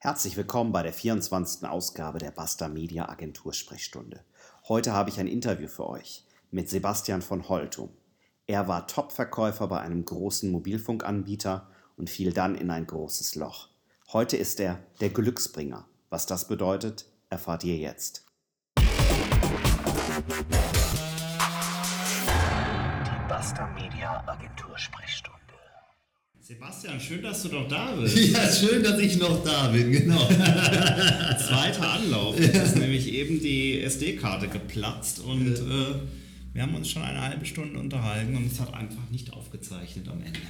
Herzlich willkommen bei der 24. Ausgabe der Basta Media Agentur Sprechstunde. Heute habe ich ein Interview für euch mit Sebastian von Holtum. Er war Top-Verkäufer bei einem großen Mobilfunkanbieter und fiel dann in ein großes Loch. Heute ist er der Glücksbringer. Was das bedeutet, erfahrt ihr jetzt. Die Basta Media Agentur Sprechstunde. Sebastian, schön, dass du noch da bist. Ja, schön, dass ich noch da bin, genau. Zweiter Anlauf. Jetzt ist nämlich eben die SD-Karte geplatzt und äh, wir haben uns schon eine halbe Stunde unterhalten und es hat einfach nicht aufgezeichnet am Ende.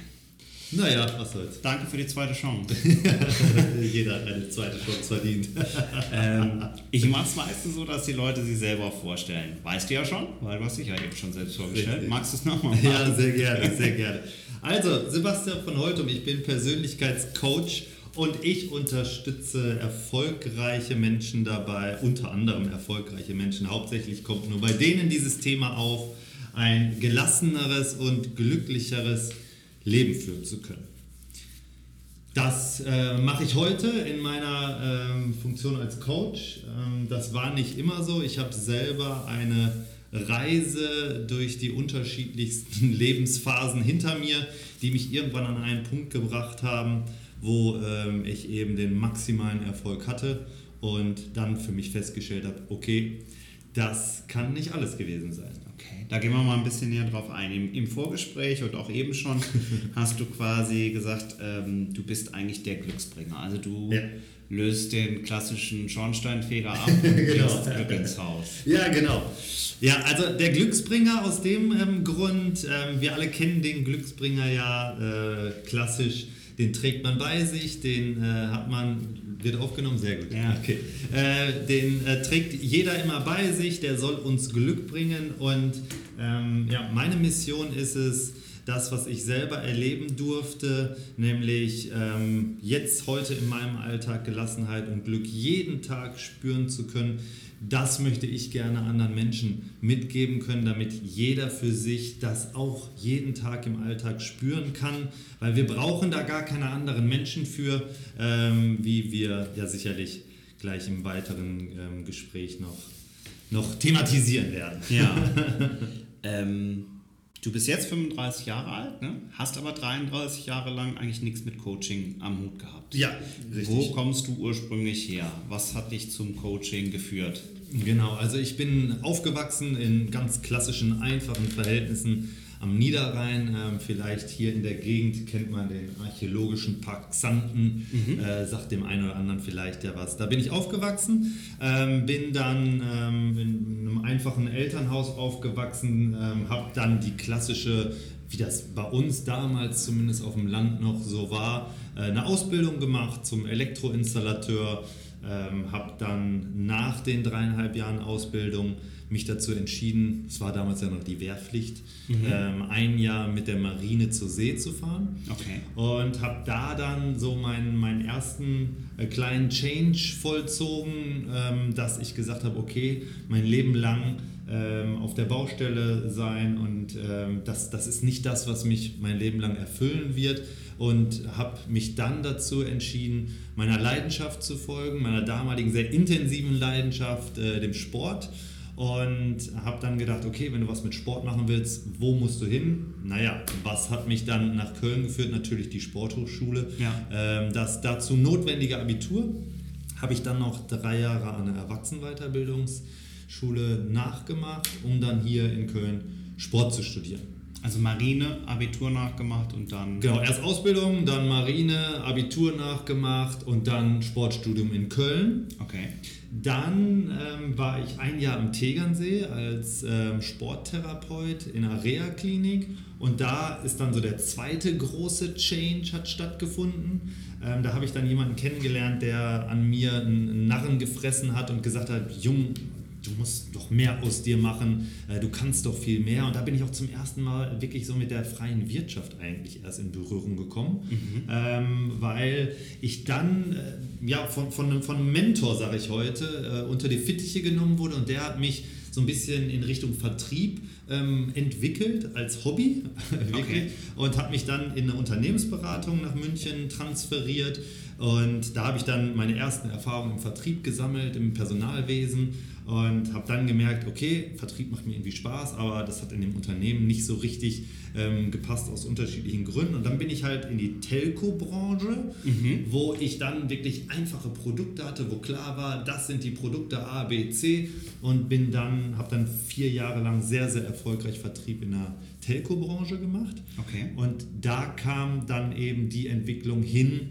Naja, was soll's. Danke für die zweite Chance. Jeder hat eine zweite Chance verdient. ähm, ich mache es meistens so, dass die Leute sich selber vorstellen. Weißt du ja schon, weil du hast dich ja eben schon selbst vorgestellt. Richtig. Magst du es nochmal machen? Ja, sehr gerne, sehr gerne. Also, Sebastian von Holtum, ich bin Persönlichkeitscoach und ich unterstütze erfolgreiche Menschen dabei, unter anderem erfolgreiche Menschen. Hauptsächlich kommt nur bei denen dieses Thema auf, ein gelasseneres und glücklicheres Leben führen zu können. Das äh, mache ich heute in meiner ähm, Funktion als Coach. Ähm, das war nicht immer so. Ich habe selber eine Reise durch die unterschiedlichsten Lebensphasen hinter mir, die mich irgendwann an einen Punkt gebracht haben, wo ähm, ich eben den maximalen Erfolg hatte und dann für mich festgestellt habe, okay, das kann nicht alles gewesen sein. Okay, da gehen wir mal ein bisschen näher drauf ein. Im, im Vorgespräch und auch eben schon hast du quasi gesagt, ähm, du bist eigentlich der Glücksbringer. Also du ja löst den klassischen Schornsteinfeger ab und genau. Glück ins Haus. Ja, genau. Ja, also der Glücksbringer aus dem ähm, Grund, ähm, wir alle kennen den Glücksbringer ja äh, klassisch, den trägt man bei sich, den äh, hat man, wird aufgenommen, sehr gut. Ja. Okay. Äh, den äh, trägt jeder immer bei sich, der soll uns Glück bringen und ähm, ja, meine Mission ist es, das, was ich selber erleben durfte, nämlich ähm, jetzt heute in meinem Alltag Gelassenheit und Glück jeden Tag spüren zu können, das möchte ich gerne anderen Menschen mitgeben können, damit jeder für sich das auch jeden Tag im Alltag spüren kann, weil wir brauchen da gar keine anderen Menschen für, ähm, wie wir ja sicherlich gleich im weiteren ähm, Gespräch noch, noch thematisieren werden. Ja. ähm Du bist jetzt 35 Jahre alt, ne? hast aber 33 Jahre lang eigentlich nichts mit Coaching am Hut gehabt. Ja, richtig. Wo kommst du ursprünglich her? Was hat dich zum Coaching geführt? Genau, also ich bin aufgewachsen in ganz klassischen, einfachen Verhältnissen am Niederrhein. Ähm, vielleicht hier in der Gegend kennt man den archäologischen Park Xanten, mhm. äh, sagt dem einen oder anderen vielleicht ja was. Da bin ich aufgewachsen, ähm, bin dann ähm, in einem einfachen Elternhaus aufgewachsen, ähm, habe dann die klassische wie das bei uns damals zumindest auf dem Land noch so war, äh, eine Ausbildung gemacht zum Elektroinstallateur, ähm, habe dann nach den dreieinhalb Jahren Ausbildung mich dazu entschieden, es war damals ja noch die Wehrpflicht, mhm. ähm, ein Jahr mit der Marine zur See zu fahren. Okay. Und habe da dann so meinen, meinen ersten äh, kleinen Change vollzogen, ähm, dass ich gesagt habe, okay, mein Leben lang ähm, auf der Baustelle sein und ähm, das, das ist nicht das, was mich mein Leben lang erfüllen wird und habe mich dann dazu entschieden, meiner Leidenschaft zu folgen, meiner damaligen sehr intensiven Leidenschaft, äh, dem Sport und habe dann gedacht, okay, wenn du was mit Sport machen willst, wo musst du hin? Naja, was hat mich dann nach Köln geführt? Natürlich die Sporthochschule. Ja. Ähm, das dazu notwendige Abitur habe ich dann noch drei Jahre an der Erwachsenenweiterbildungsschule nachgemacht, um dann hier in Köln Sport zu studieren. Also Marine, Abitur nachgemacht und dann. Genau, erst Ausbildung, dann Marine, Abitur nachgemacht und dann Sportstudium in Köln. Okay. Dann ähm, war ich ein Jahr am Tegernsee als ähm, Sporttherapeut in einer Reha-Klinik und da ist dann so der zweite große Change hat stattgefunden. Ähm, da habe ich dann jemanden kennengelernt, der an mir einen Narren gefressen hat und gesagt hat, Jung, du musst doch mehr aus dir machen, äh, du kannst doch viel mehr. Und da bin ich auch zum ersten Mal wirklich so mit der freien Wirtschaft eigentlich erst in Berührung gekommen, mhm. ähm, weil ich dann äh, ja, von, von, von einem Mentor, sage ich heute, äh, unter die Fittiche genommen wurde und der hat mich so ein bisschen in Richtung Vertrieb ähm, entwickelt als Hobby okay. und hat mich dann in eine Unternehmensberatung nach München transferiert Und da habe ich dann meine ersten Erfahrungen im Vertrieb gesammelt, im Personalwesen und habe dann gemerkt, okay, Vertrieb macht mir irgendwie Spaß, aber das hat in dem Unternehmen nicht so richtig ähm, gepasst aus unterschiedlichen Gründen. Und dann bin ich halt in die Telco-Branche, mhm. wo ich dann wirklich einfache Produkte hatte, wo klar war, das sind die Produkte A, B, C und bin dann, habe dann vier Jahre lang sehr, sehr erfolgreich Vertrieb in der Telco-Branche gemacht. Okay. Und da kam dann eben die Entwicklung hin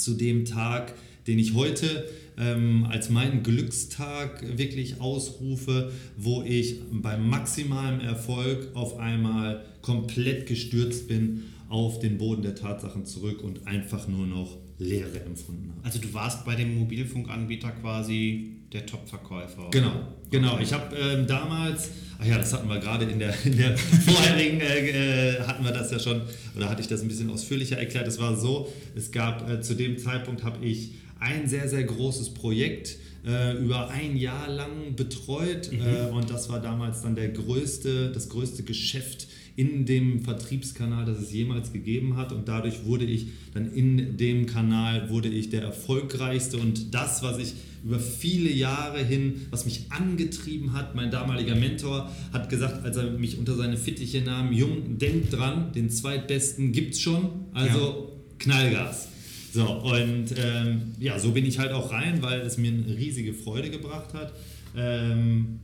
zu dem Tag, den ich heute ähm, als meinen Glückstag wirklich ausrufe, wo ich beim maximalen Erfolg auf einmal komplett gestürzt bin auf den Boden der Tatsachen zurück und einfach nur noch Leere empfunden habe. Also du warst bei dem Mobilfunkanbieter quasi der Top-Verkäufer. Genau, genau. Ich habe ähm, damals, ach ja, das hatten wir gerade in der, in der vorherigen, äh, äh, hatten wir das ja schon, oder hatte ich das ein bisschen ausführlicher erklärt. Es war so, es gab äh, zu dem Zeitpunkt habe ich ein sehr, sehr großes Projekt äh, über ein Jahr lang betreut mhm. äh, und das war damals dann der größte, das größte Geschäft in dem Vertriebskanal, das es jemals gegeben hat und dadurch wurde ich dann in dem Kanal wurde ich der erfolgreichste und das, was ich über viele Jahre hin, was mich angetrieben hat, mein damaliger Mentor hat gesagt, als er mich unter seine Fittiche nahm, Jung, denk dran, den zweitbesten gibt's schon, also ja. Knallgas. So, und ähm, ja, so bin ich halt auch rein, weil es mir eine riesige Freude gebracht hat. Ähm,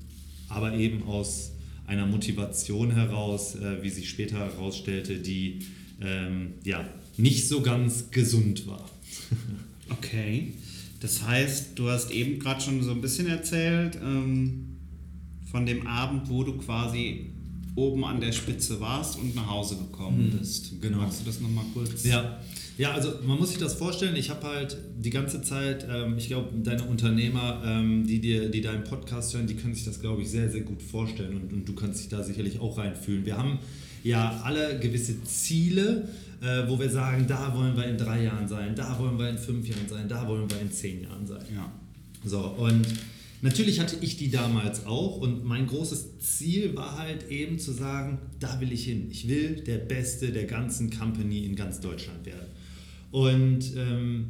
aber eben aus einer Motivation heraus, äh, wie sich später herausstellte, die ähm, ja, nicht so ganz gesund war. okay. Das heißt, du hast eben gerade schon so ein bisschen erzählt ähm, von dem Abend, wo du quasi oben an der Spitze warst und nach Hause gekommen mhm. bist. Genau. Magst du das nochmal kurz? Ja. Ja, also man muss sich das vorstellen. Ich habe halt die ganze Zeit, ähm, ich glaube, deine Unternehmer, ähm, die dir, die deinen Podcast hören, die können sich das, glaube ich, sehr, sehr gut vorstellen und, und du kannst dich da sicherlich auch reinfühlen. Wir haben ja alle gewisse Ziele, äh, wo wir sagen, da wollen wir in drei Jahren sein, da wollen wir in fünf Jahren sein, da wollen wir in zehn Jahren sein. Ja. So, und natürlich hatte ich die damals auch und mein großes Ziel war halt eben zu sagen, da will ich hin. Ich will der Beste der ganzen Company in ganz Deutschland werden. Und ähm,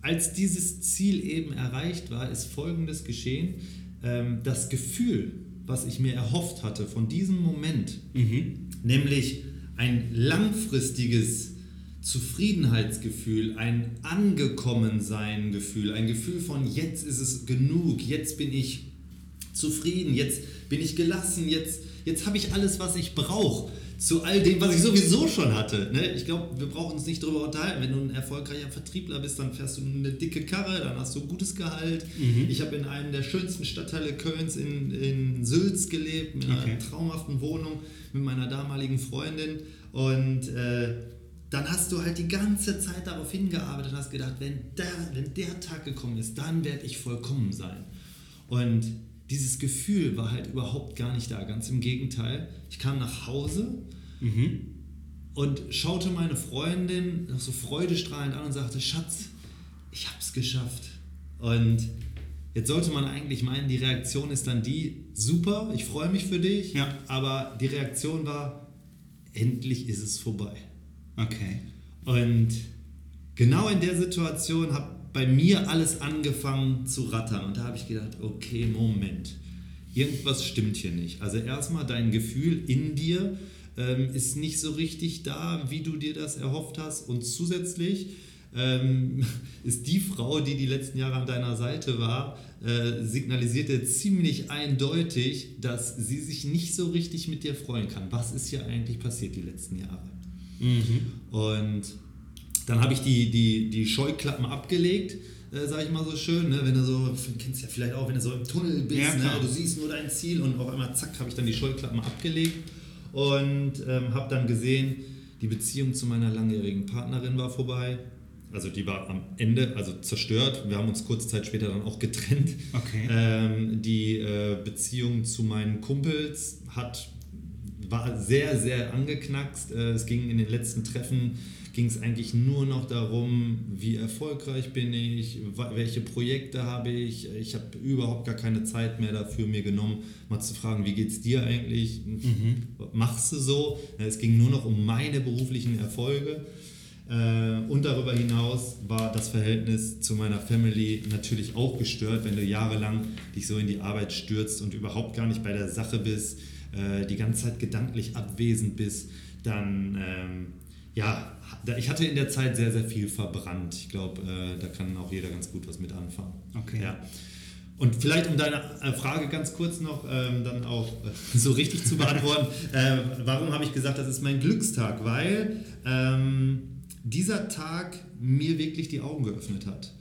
als dieses Ziel eben erreicht war, ist Folgendes geschehen. Ähm, das Gefühl, was ich mir erhofft hatte von diesem Moment, mhm. nämlich ein langfristiges Zufriedenheitsgefühl, ein Angekommensein-Gefühl, ein Gefühl von jetzt ist es genug, jetzt bin ich zufrieden, jetzt bin ich gelassen, jetzt, jetzt habe ich alles, was ich brauche zu all dem, was ich sowieso schon hatte. Ne? Ich glaube, wir brauchen uns nicht darüber unterhalten. Wenn du ein erfolgreicher Vertriebler bist, dann fährst du eine dicke Karre, dann hast du ein gutes Gehalt. Mhm. Ich habe in einem der schönsten Stadtteile Kölns in, in Sülz gelebt, mit einer okay. traumhaften Wohnung mit meiner damaligen Freundin. Und äh, dann hast du halt die ganze Zeit darauf hingearbeitet und hast gedacht, wenn der, wenn der Tag gekommen ist, dann werde ich vollkommen sein. Und dieses Gefühl war halt überhaupt gar nicht da. Ganz im Gegenteil. Ich kam nach Hause mhm. und schaute meine Freundin noch so freudestrahlend an und sagte: Schatz, ich habe es geschafft. Und jetzt sollte man eigentlich meinen, die Reaktion ist dann die: Super, ich freue mich für dich. Ja. Aber die Reaktion war: Endlich ist es vorbei. Okay. Und genau in der Situation habe bei mir alles angefangen zu rattern. Und da habe ich gedacht, okay, Moment, irgendwas stimmt hier nicht. Also erstmal dein Gefühl in dir ähm, ist nicht so richtig da, wie du dir das erhofft hast. Und zusätzlich ähm, ist die Frau, die die letzten Jahre an deiner Seite war, äh, signalisierte ziemlich eindeutig, dass sie sich nicht so richtig mit dir freuen kann. Was ist hier eigentlich passiert die letzten Jahre? Mhm. Und dann habe ich die, die, die Scheuklappen abgelegt, äh, sage ich mal so schön. Ne? Wenn du so, du kennst ja vielleicht auch, wenn du so im Tunnel bist, ja, ne? du siehst nur dein Ziel und auf einmal zack, habe ich dann die Scheuklappen abgelegt und ähm, habe dann gesehen, die Beziehung zu meiner langjährigen Partnerin war vorbei. Also die war am Ende, also zerstört. Wir haben uns kurze Zeit später dann auch getrennt. Okay. Ähm, die äh, Beziehung zu meinen Kumpels hat, war sehr, sehr angeknackst. Äh, es ging in den letzten Treffen ging es eigentlich nur noch darum, wie erfolgreich bin ich, welche Projekte habe ich. Ich habe überhaupt gar keine Zeit mehr dafür mir genommen, mal zu fragen, wie geht es dir eigentlich? Mhm. Machst du so? Es ging nur noch um meine beruflichen Erfolge. Äh, und darüber hinaus war das Verhältnis zu meiner Family natürlich auch gestört, wenn du jahrelang dich so in die Arbeit stürzt und überhaupt gar nicht bei der Sache bist, äh, die ganze Zeit gedanklich abwesend bist, dann ähm, ja, ich hatte in der Zeit sehr, sehr viel verbrannt. Ich glaube, äh, da kann auch jeder ganz gut was mit anfangen. Okay. Ja. Und vielleicht um deine äh, Frage ganz kurz noch ähm, dann auch äh, so richtig zu beantworten, äh, warum habe ich gesagt, das ist mein Glückstag? Weil ähm, dieser Tag mir wirklich die Augen geöffnet hat.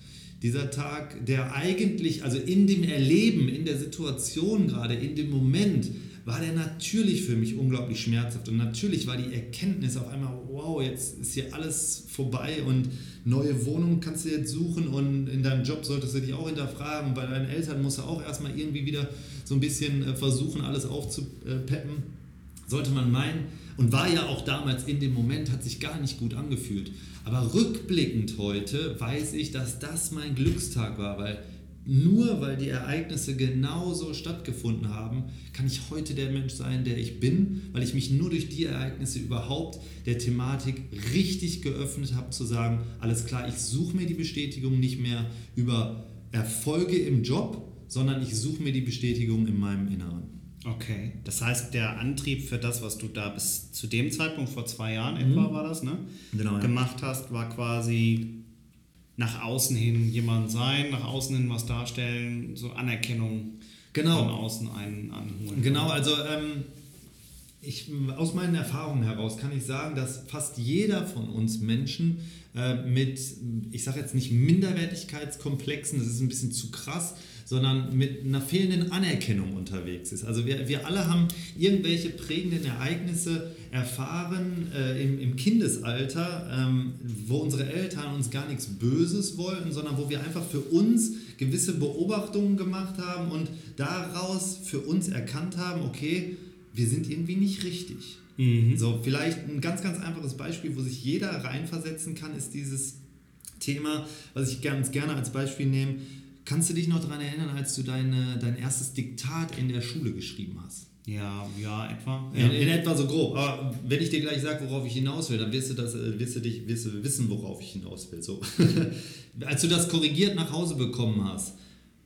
Dieser Tag, der eigentlich, also in dem Erleben, in der Situation gerade, in dem Moment, war der natürlich für mich unglaublich schmerzhaft. Und natürlich war die Erkenntnis auf einmal, wow, jetzt ist hier alles vorbei und neue Wohnung kannst du jetzt suchen und in deinem Job solltest du dich auch hinterfragen. Bei deinen Eltern musst du auch erstmal irgendwie wieder so ein bisschen äh, versuchen, alles aufzupeppen. Sollte man meinen. Und war ja auch damals in dem Moment, hat sich gar nicht gut angefühlt. Aber rückblickend heute weiß ich, dass das mein Glückstag war, weil nur weil die Ereignisse genauso stattgefunden haben, kann ich heute der Mensch sein, der ich bin, weil ich mich nur durch die Ereignisse überhaupt der Thematik richtig geöffnet habe, zu sagen, alles klar, ich suche mir die Bestätigung nicht mehr über Erfolge im Job, sondern ich suche mir die Bestätigung in meinem Inneren. Okay, das heißt, der Antrieb für das, was du da bis zu dem Zeitpunkt vor zwei Jahren etwa mhm. war das, ne? Genau, ja. gemacht hast, war quasi nach außen hin jemand sein, nach außen hin was darstellen, so Anerkennung genau. von außen einen anholen. Genau, also ähm, ich, aus meinen Erfahrungen heraus kann ich sagen, dass fast jeder von uns Menschen äh, mit, ich sage jetzt nicht Minderwertigkeitskomplexen, das ist ein bisschen zu krass, sondern mit einer fehlenden Anerkennung unterwegs ist. Also wir, wir alle haben irgendwelche prägenden Ereignisse erfahren äh, im, im, Kindesalter, ähm, wo unsere Eltern uns gar nichts Böses wollten, sondern wo wir einfach für uns gewisse Beobachtungen gemacht haben und daraus für uns erkannt haben, okay, wir sind irgendwie nicht richtig. Mhm. So, vielleicht ein ganz, ganz einfaches Beispiel, wo sich jeder reinversetzen kann, ist dieses Thema, was ich ganz gerne als Beispiel nehme. Kannst du dich noch daran erinnern, als du deine, dein erstes Diktat in der Schule geschrieben hast? Ja, ja, etwa. In, in, etwa so grob. Aber wenn ich dir gleich sage, worauf ich hinaus will, dann wirst du, das, äh, wirst du, dich, wirst du wissen, worauf ich hinaus will. So. als du das korrigiert nach Hause bekommen hast,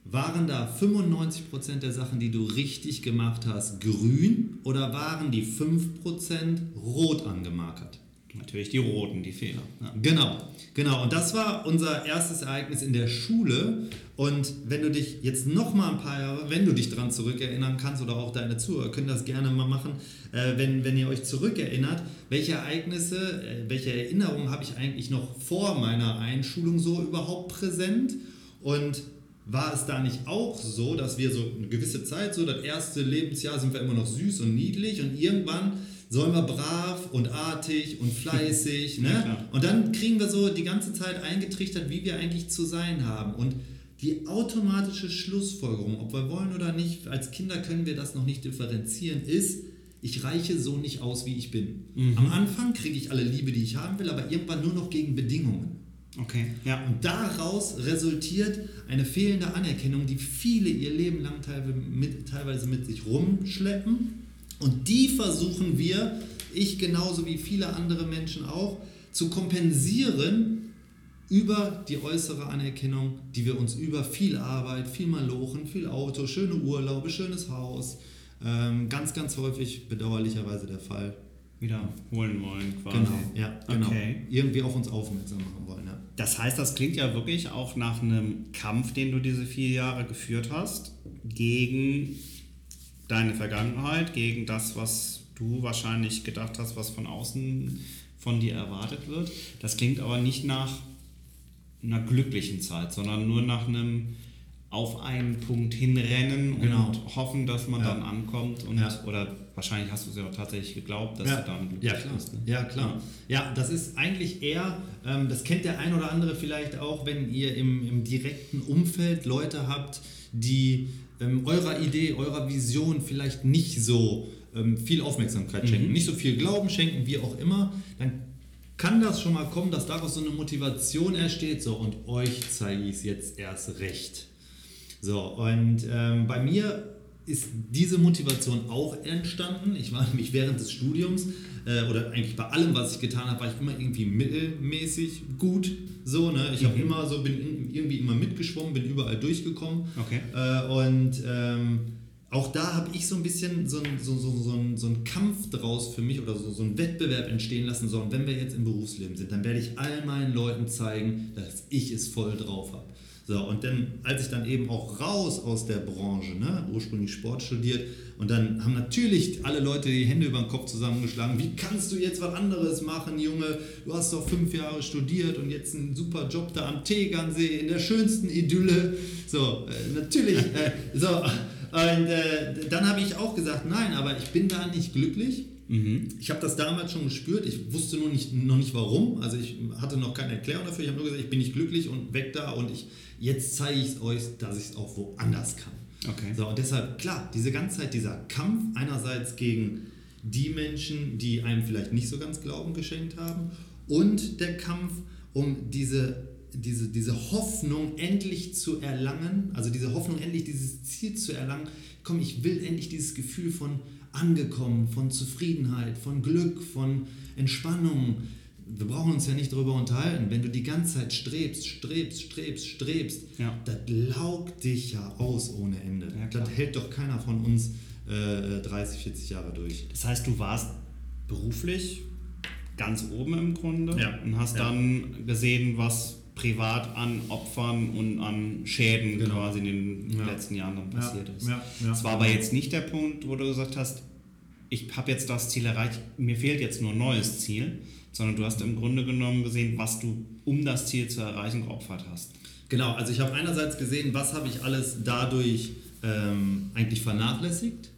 waren da 95% der Sachen, die du richtig gemacht hast, grün oder waren die 5% rot angemarkert? Natürlich die roten, die Fehler. Ja. Genau, genau. Und das war unser erstes Ereignis in der Schule. Und wenn du dich jetzt noch mal ein paar Jahre, wenn du dich daran zurückerinnern kannst oder auch deine Zuhörer können das gerne mal machen, äh, wenn, wenn ihr euch zurückerinnert, welche Ereignisse, äh, welche Erinnerungen habe ich eigentlich noch vor meiner Einschulung so überhaupt präsent? Und war es da nicht auch so, dass wir so eine gewisse Zeit, so das erste Lebensjahr sind wir immer noch süß und niedlich und irgendwann sollen wir brav und artig und fleißig. ne? Ja, und dann kriegen wir so die ganze Zeit eingetrichtert, wie wir eigentlich zu sein haben. Und die automatische Schlussfolgerung, ob wir wollen oder nicht, als Kinder können wir das noch nicht differenzieren, ist, ich reiche so nicht aus, wie ich bin. Mhm. Am Anfang kriege ich alle Liebe, die ich haben will, aber irgendwann nur noch gegen Bedingungen. Okay, ja. Und daraus resultiert eine fehlende Anerkennung, die viele ihr Leben lang teilweise mit, teilweise mit sich rumschleppen und die versuchen wir, ich genauso wie viele andere Menschen auch, zu kompensieren über die äußere Anerkennung, die wir uns über viel Arbeit, viel Malochen, viel Auto, schöne Urlaube, schönes Haus, ähm, ganz, ganz häufig bedauerlicherweise der Fall. Wiederholen wollen quasi. Genau, ja, genau. Okay. Irgendwie auf uns aufmerksam machen wollen. Ja. Das heißt, das klingt ja wirklich auch nach einem Kampf, den du diese vier Jahre geführt hast, gegen deine Vergangenheit, gegen das, was du wahrscheinlich gedacht hast, was von außen von dir erwartet wird. Das klingt aber nicht nach einer glücklichen Zeit, sondern nur nach einem auf einen Punkt hinrennen genau. und hoffen, dass man ja. dann ankommt und ja. oder wahrscheinlich hast du es ja auch tatsächlich geglaubt, dass ja. du dann glücklich ja, klar. bist. Ne? Ja, klar. Ja. das ist eigentlich eher, ähm, das kennt der ein oder andere vielleicht auch, wenn ihr im, im direkten Umfeld Leute habt, die ähm, eurer Idee, eurer Vision vielleicht nicht so ähm, viel Aufmerksamkeit schenken, mhm. nicht so viel Glauben schenken, wie auch immer, dann kann das schon mal kommen, dass daraus so eine Motivation entsteht, so und euch zeige ich es jetzt erst recht. So, und ähm, bei mir ist diese Motivation auch entstanden. Ich war nämlich während des Studiums äh, oder eigentlich bei allem, was ich getan habe, war ich immer irgendwie mittelmäßig gut. So, ne? Ich habe mhm. immer so, bin irgendwie immer mitgeschwommen, bin überall durchgekommen. Okay. Äh, und ähm, auch da habe ich so ein bisschen so, ein, so, so, so, ein, so einen Kampf draus für mich oder so, so einen Wettbewerb entstehen lassen. So, und wenn wir jetzt im Berufsleben sind, dann werde ich all meinen Leuten zeigen, dass ich es voll drauf habe. So, und dann, als ich dann eben auch raus aus der Branche, ne, ursprünglich Sport studiert, und dann haben natürlich alle Leute die Hände über den Kopf zusammengeschlagen. Wie kannst du jetzt was anderes machen, Junge? Du hast doch fünf Jahre studiert und jetzt einen super Job da am Tegernsee in der schönsten Idylle. So, äh, natürlich. Äh, so, und äh, dann habe ich auch gesagt, nein, aber ich bin da nicht glücklich. Mhm. Ich habe das damals schon gespürt. Ich wusste nur nicht, noch nicht warum. Also ich hatte noch keine Erklärung dafür. Ich habe nur gesagt, ich bin nicht glücklich und weg da und ich, jetzt zeige ich es euch, dass ich es auch woanders kann. Okay. So, und deshalb, klar, diese ganze Zeit dieser Kampf einerseits gegen die Menschen, die einem vielleicht nicht so ganz Glauben geschenkt haben und der Kampf um diese, diese, diese Hoffnung endlich zu erlangen, also diese Hoffnung endlich dieses Ziel zu erlangen, komm, ich will endlich dieses Gefühl von angekommen, von Zufriedenheit, von Glück, von Entspannung, wir brauchen uns ja nicht darüber unterhalten, wenn du die ganze Zeit strebst, strebst, strebst, strebst, ja. das laugt dich ja aus ohne Ende. Ja, das hält doch keiner von uns äh, 30, 40 Jahre durch. Das heißt, du warst beruflich ganz oben im Grunde ja. und hast dann gesehen, was privat an Opfern und an Schäden genau. quasi in den letzten Jahren dann passiert ist. Das war aber jetzt nicht der Punkt, wo du gesagt hast, ich habe jetzt das Ziel erreicht, mir fehlt jetzt nur ein neues Ziel, sondern du hast im Grunde genommen gesehen, was du, um das Ziel zu erreichen, geopfert hast. Genau, also ich habe einerseits gesehen, was habe ich alles dadurch ähm, eigentlich vernachlässigt,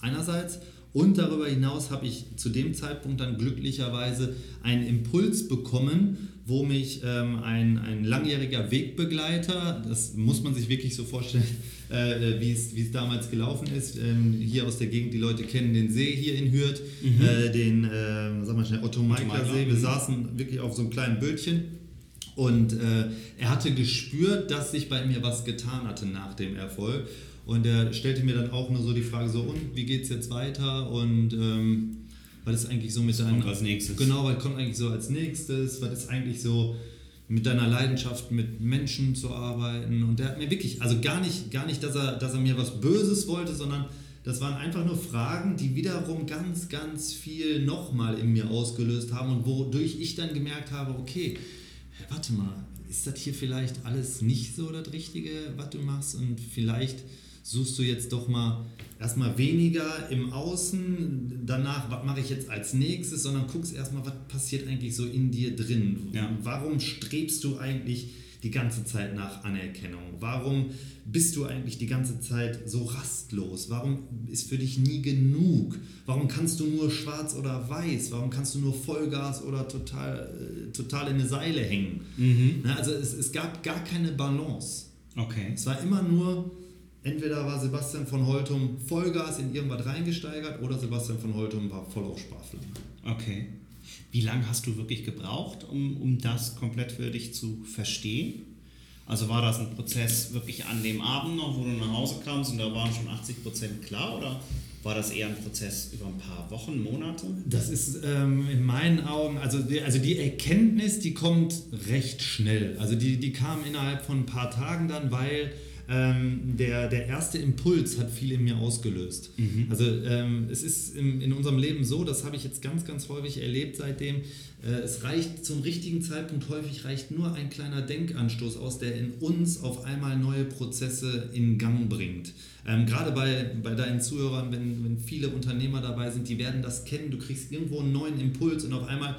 einerseits, und darüber hinaus habe ich zu dem Zeitpunkt dann glücklicherweise einen Impuls bekommen, wo mich ähm, ein, ein langjähriger Wegbegleiter, das muss man sich wirklich so vorstellen, äh, wie es damals gelaufen ist, ähm, hier aus der Gegend, die Leute kennen den See hier in Hürth, mhm. äh, den, äh, sag mal schnell, Otto Meikler See. Wir mhm. saßen wirklich auf so einem kleinen Bötchen und äh, er hatte gespürt, dass sich bei mir was getan hatte nach dem Erfolg. Und er stellte mir dann auch nur so die Frage so, und wie geht es jetzt weiter? Und ähm, was ist eigentlich so mit deinem... als nächstes. Genau, was kommt eigentlich so als nächstes? Was ist eigentlich so mit deiner Leidenschaft mit Menschen zu arbeiten? Und der hat mir wirklich, also gar nicht, gar nicht, dass er, dass er mir was Böses wollte, sondern das waren einfach nur Fragen, die wiederum ganz, ganz viel nochmal in mir ausgelöst haben und wodurch ich dann gemerkt habe, okay, warte mal, ist das hier vielleicht alles nicht so das Richtige, was du machst? Und vielleicht suchst du jetzt doch mal erstmal weniger im Außen, danach, was mache ich jetzt als nächstes, sondern guckst erstmal, was passiert eigentlich so in dir drin. Ja. Warum strebst du eigentlich die ganze Zeit nach Anerkennung? Warum bist du eigentlich die ganze Zeit so rastlos? Warum ist für dich nie genug? Warum kannst du nur schwarz oder weiß? Warum kannst du nur Vollgas oder total, äh, total in eine Seile hängen? Mhm. Also es, es gab gar keine Balance. Okay. Es war immer nur entweder war Sebastian von Holtum Vollgas in irgendwas reingesteigert oder Sebastian von Holtum war voll auf Sparflamme. Okay. Wie lange hast du wirklich gebraucht, um, um das komplett für dich zu verstehen? Also war das ein Prozess wirklich an dem Abend noch, wo du nach Hause kamst und da waren schon 80 Prozent klar oder war das eher ein Prozess über ein paar Wochen, Monate? Das ist ähm, in meinen Augen, also die, also die Erkenntnis, die kommt recht schnell. Also die, die kam innerhalb von ein paar Tagen dann, weil ähm, der, der erste Impuls hat viel in mir ausgelöst. Mhm. Also ähm, es ist in, in unserem Leben so, das habe ich jetzt ganz, ganz häufig erlebt seitdem, äh, es reicht zum richtigen Zeitpunkt, häufig reicht nur ein kleiner Denkanstoß aus, der in uns auf einmal neue Prozesse in Gang bringt. Ähm, gerade bei, bei deinen Zuhörern, wenn, wenn viele Unternehmer dabei sind, die werden das kennen, du kriegst irgendwo einen neuen Impuls und auf einmal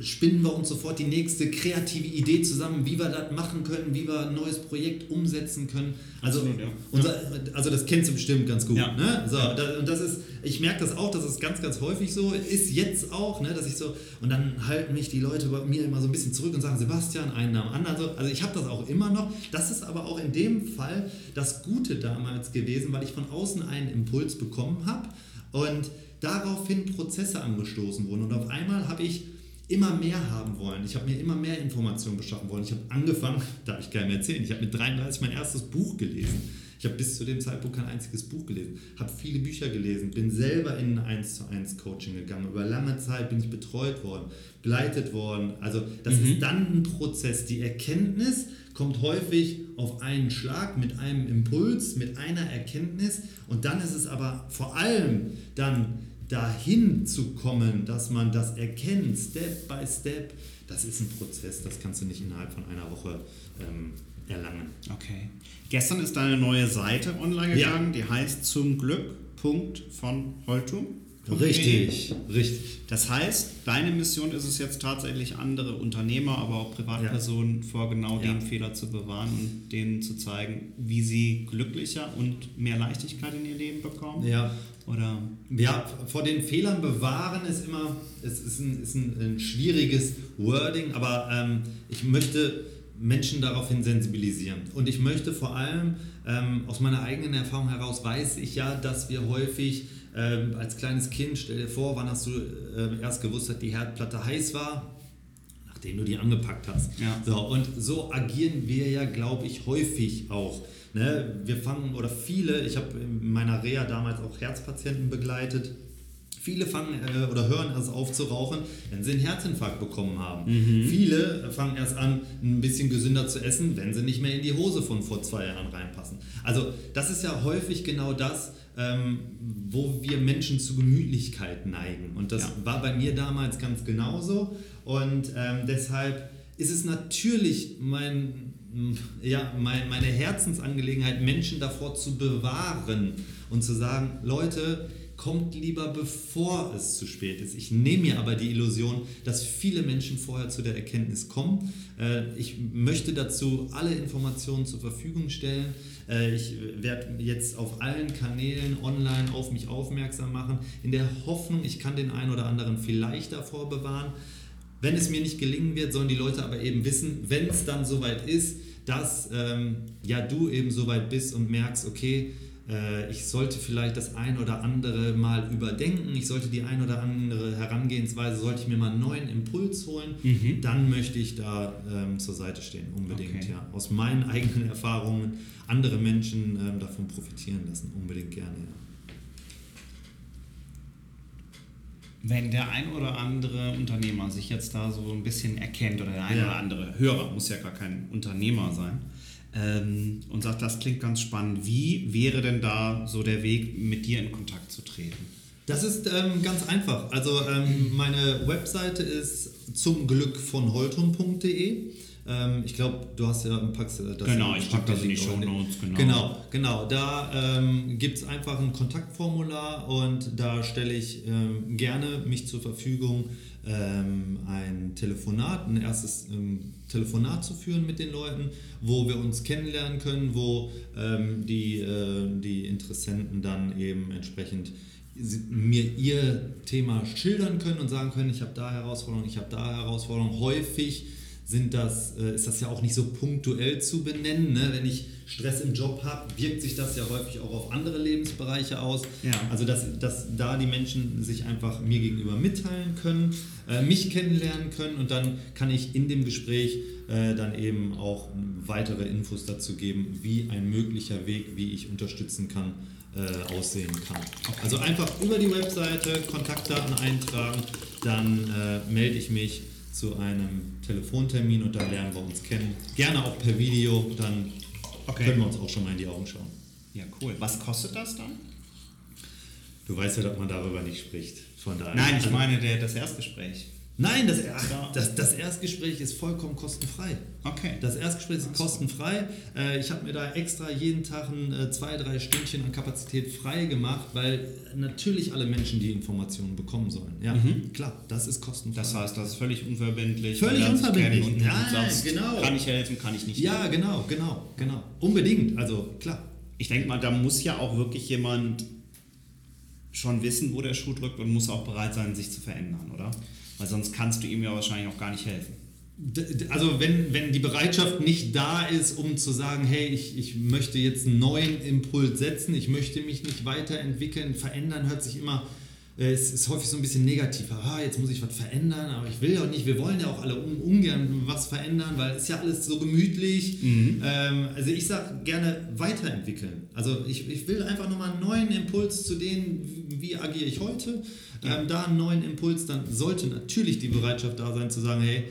spinnen wir uns sofort die nächste kreative Idee zusammen, wie wir das machen können, wie wir ein neues Projekt umsetzen können. Also, Absolut, ja. unser, also das kennst du bestimmt ganz gut. Ja. Ne? So, da, und das ist, ich merke das auch, dass es ganz, ganz häufig so ist, jetzt auch, ne? dass ich so, und dann halten mich die Leute bei mir immer so ein bisschen zurück und sagen, Sebastian, einen dem anderen. Also, also ich habe das auch immer noch. Das ist aber auch in dem Fall das Gute damals gewesen, weil ich von außen einen Impuls bekommen habe und daraufhin Prozesse angestoßen wurden. Und auf einmal habe ich immer mehr haben wollen. Ich habe mir immer mehr Informationen beschaffen wollen. Ich habe angefangen, darf ich gar nicht erzählen, ich habe mit 33 mein erstes Buch gelesen. Ich habe bis zu dem Zeitpunkt kein einziges Buch gelesen, habe viele Bücher gelesen, bin selber in ein 1 zu 1 Coaching gegangen. Über lange Zeit bin ich betreut worden, begleitet worden. Also das mhm. ist dann ein Prozess. Die Erkenntnis kommt häufig auf einen Schlag mit einem Impuls, mit einer Erkenntnis und dann ist es aber vor allem dann dahin zu kommen, dass man das erkennt, Step by Step, das ist ein Prozess, das kannst du nicht innerhalb von einer Woche ähm, erlangen. Okay. Gestern ist deine neue Seite online gegangen, ja. die heißt zum Glück Punkt von Holtum. Richtig, richtig. Das heißt, deine Mission ist es jetzt tatsächlich, andere Unternehmer, aber auch Privatpersonen ja. vor genau ja. dem Fehler zu bewahren und denen zu zeigen, wie sie glücklicher und mehr Leichtigkeit in ihr Leben bekommen. Ja. Oder? Ja, vor den Fehlern bewahren ist immer, es ist ein, ist ein, ein schwieriges Wording, aber ähm, ich möchte Menschen daraufhin sensibilisieren. Und ich möchte vor allem ähm, aus meiner eigenen Erfahrung heraus, weiß ich ja, dass wir häufig ähm, als kleines Kind, stell dir vor, wann hast du äh, erst gewusst, dass die Herdplatte heiß war? Nachdem du die angepackt hast. Ja. So, und so agieren wir ja, glaube ich, häufig auch. Ne? Wir fangen, oder viele, ich habe in meiner Reha damals auch Herzpatienten begleitet, Viele fangen äh, oder hören erst auf zu rauchen, wenn sie einen Herzinfarkt bekommen haben. Mhm. Viele fangen erst an, ein bisschen gesünder zu essen, wenn sie nicht mehr in die Hose von vor zwei Jahren reinpassen. Also das ist ja häufig genau das, ähm, wo wir Menschen zu Gemütlichkeit neigen. Und das ja. war bei mir damals ganz genauso. Und ähm, deshalb ist es natürlich mein, ja, mein, meine Herzensangelegenheit, Menschen davor zu bewahren und zu sagen, Leute, kommt lieber bevor es zu spät ist. Ich nehme mir aber die Illusion, dass viele Menschen vorher zu der Erkenntnis kommen. Äh, ich möchte dazu alle Informationen zur Verfügung stellen. Äh, ich werde jetzt auf allen Kanälen online auf mich aufmerksam machen, in der Hoffnung, ich kann den einen oder anderen vielleicht davor bewahren. Wenn es mir nicht gelingen wird, sollen die Leute aber eben wissen, wenn es dann soweit ist, dass ähm, ja du eben soweit bist und merkst, okay, äh, ich sollte vielleicht das ein oder andere mal überdenken, ich sollte die ein oder andere Herangehensweise, sollte ich mir mal einen neuen Impuls holen, mhm. dann möchte ich da ähm, zur Seite stehen, unbedingt. Okay. Ja. Aus meinen eigenen Erfahrungen andere Menschen ähm, davon profitieren lassen, unbedingt gerne. Ja. Wenn der ein oder andere Unternehmer sich jetzt da so ein bisschen erkennt oder der ein ja. oder andere Hörer, muss ja gar kein Unternehmer sein, ähm, und sagt, das klingt ganz spannend. Wie wäre denn da so der Weg, mit dir in Kontakt zu treten? Das ist ähm, ganz einfach. Also ähm, meine Webseite ist zum Glück von holtum.de. Ähm, ich glaube, du hast ja packst das Genau, ich packe das in die Show Notes. Genau, genau. genau. Da ähm, gibt es einfach ein Kontaktformular und da stelle ich ähm, gerne mich zur Verfügung, ähm, ein Telefonat, ein erstes ähm, Telefonat zu führen mit den Leuten, wo wir uns kennenlernen können, wo ähm, die, äh, die Interessenten dann eben entsprechend mir ihr Thema schildern können und sagen können, ich habe da Herausforderungen, ich habe da Herausforderungen. Häufig sind das, äh, ist das ja auch nicht so punktuell zu benennen. Ne? Wenn ich Stress im Job habe, wirkt sich das ja häufig auch auf andere Lebensbereiche aus. Ja. Also dass, dass da die Menschen sich einfach mir gegenüber mitteilen können, äh, mich kennenlernen können und dann kann ich in dem Gespräch äh, dann eben auch weitere Infos dazu geben, wie ein möglicher Weg, wie ich unterstützen kann, äh, aussehen kann. Also einfach über die Webseite Kontaktdaten eintragen, dann äh, melde ich mich zu einem Telefontermin und dann lernen wir uns kennen. Gerne auch per Video, dann okay. können wir uns auch schon mal in die Augen schauen. Ja, cool. Was kostet das dann? Du weißt ja, dass man darüber nicht spricht. Von daher. Nein, ich meine der, das Erstgespräch. Nein, das, ach, das, das Erstgespräch ist vollkommen kostenfrei. Okay. Das Erstgespräch ist kostenfrei. Äh, ich habe mir da extra jeden Tag ein, äh, zwei, drei Stündchen an Kapazität frei gemacht, weil natürlich alle Menschen die Informationen bekommen sollen. Ja, mhm. klar, das ist kostenfrei. Das heißt, das ist völlig unverbindlich. Völlig unverbindlich. Und ja, sagst, genau. Kann ich helfen, kann ich nicht Ja, helfen. genau, genau, genau. Unbedingt, also klar. Ich denke mal, da muss ja auch wirklich jemand schon wissen, wo der Schuh drückt und muss auch bereit sein, sich zu verändern, oder? Weil sonst kannst du ihm ja wahrscheinlich auch gar nicht helfen. Also wenn, wenn die Bereitschaft nicht da ist, um zu sagen, hey, ich, ich möchte jetzt einen neuen Impuls setzen, ich möchte mich nicht weiterentwickeln, verändern hört sich immer es ist häufig so ein bisschen negativ. Ah, jetzt muss ich was verändern, aber ich will ja auch nicht. Wir wollen ja auch alle un ungern was verändern, weil es ist ja alles so gemütlich. Mhm. Ähm, also ich sage gerne weiterentwickeln. Also ich, ich will einfach nochmal einen neuen Impuls zu denen, wie agiere ich heute. Ja. Ähm, da einen neuen Impuls, dann sollte natürlich die Bereitschaft da sein zu sagen, hey,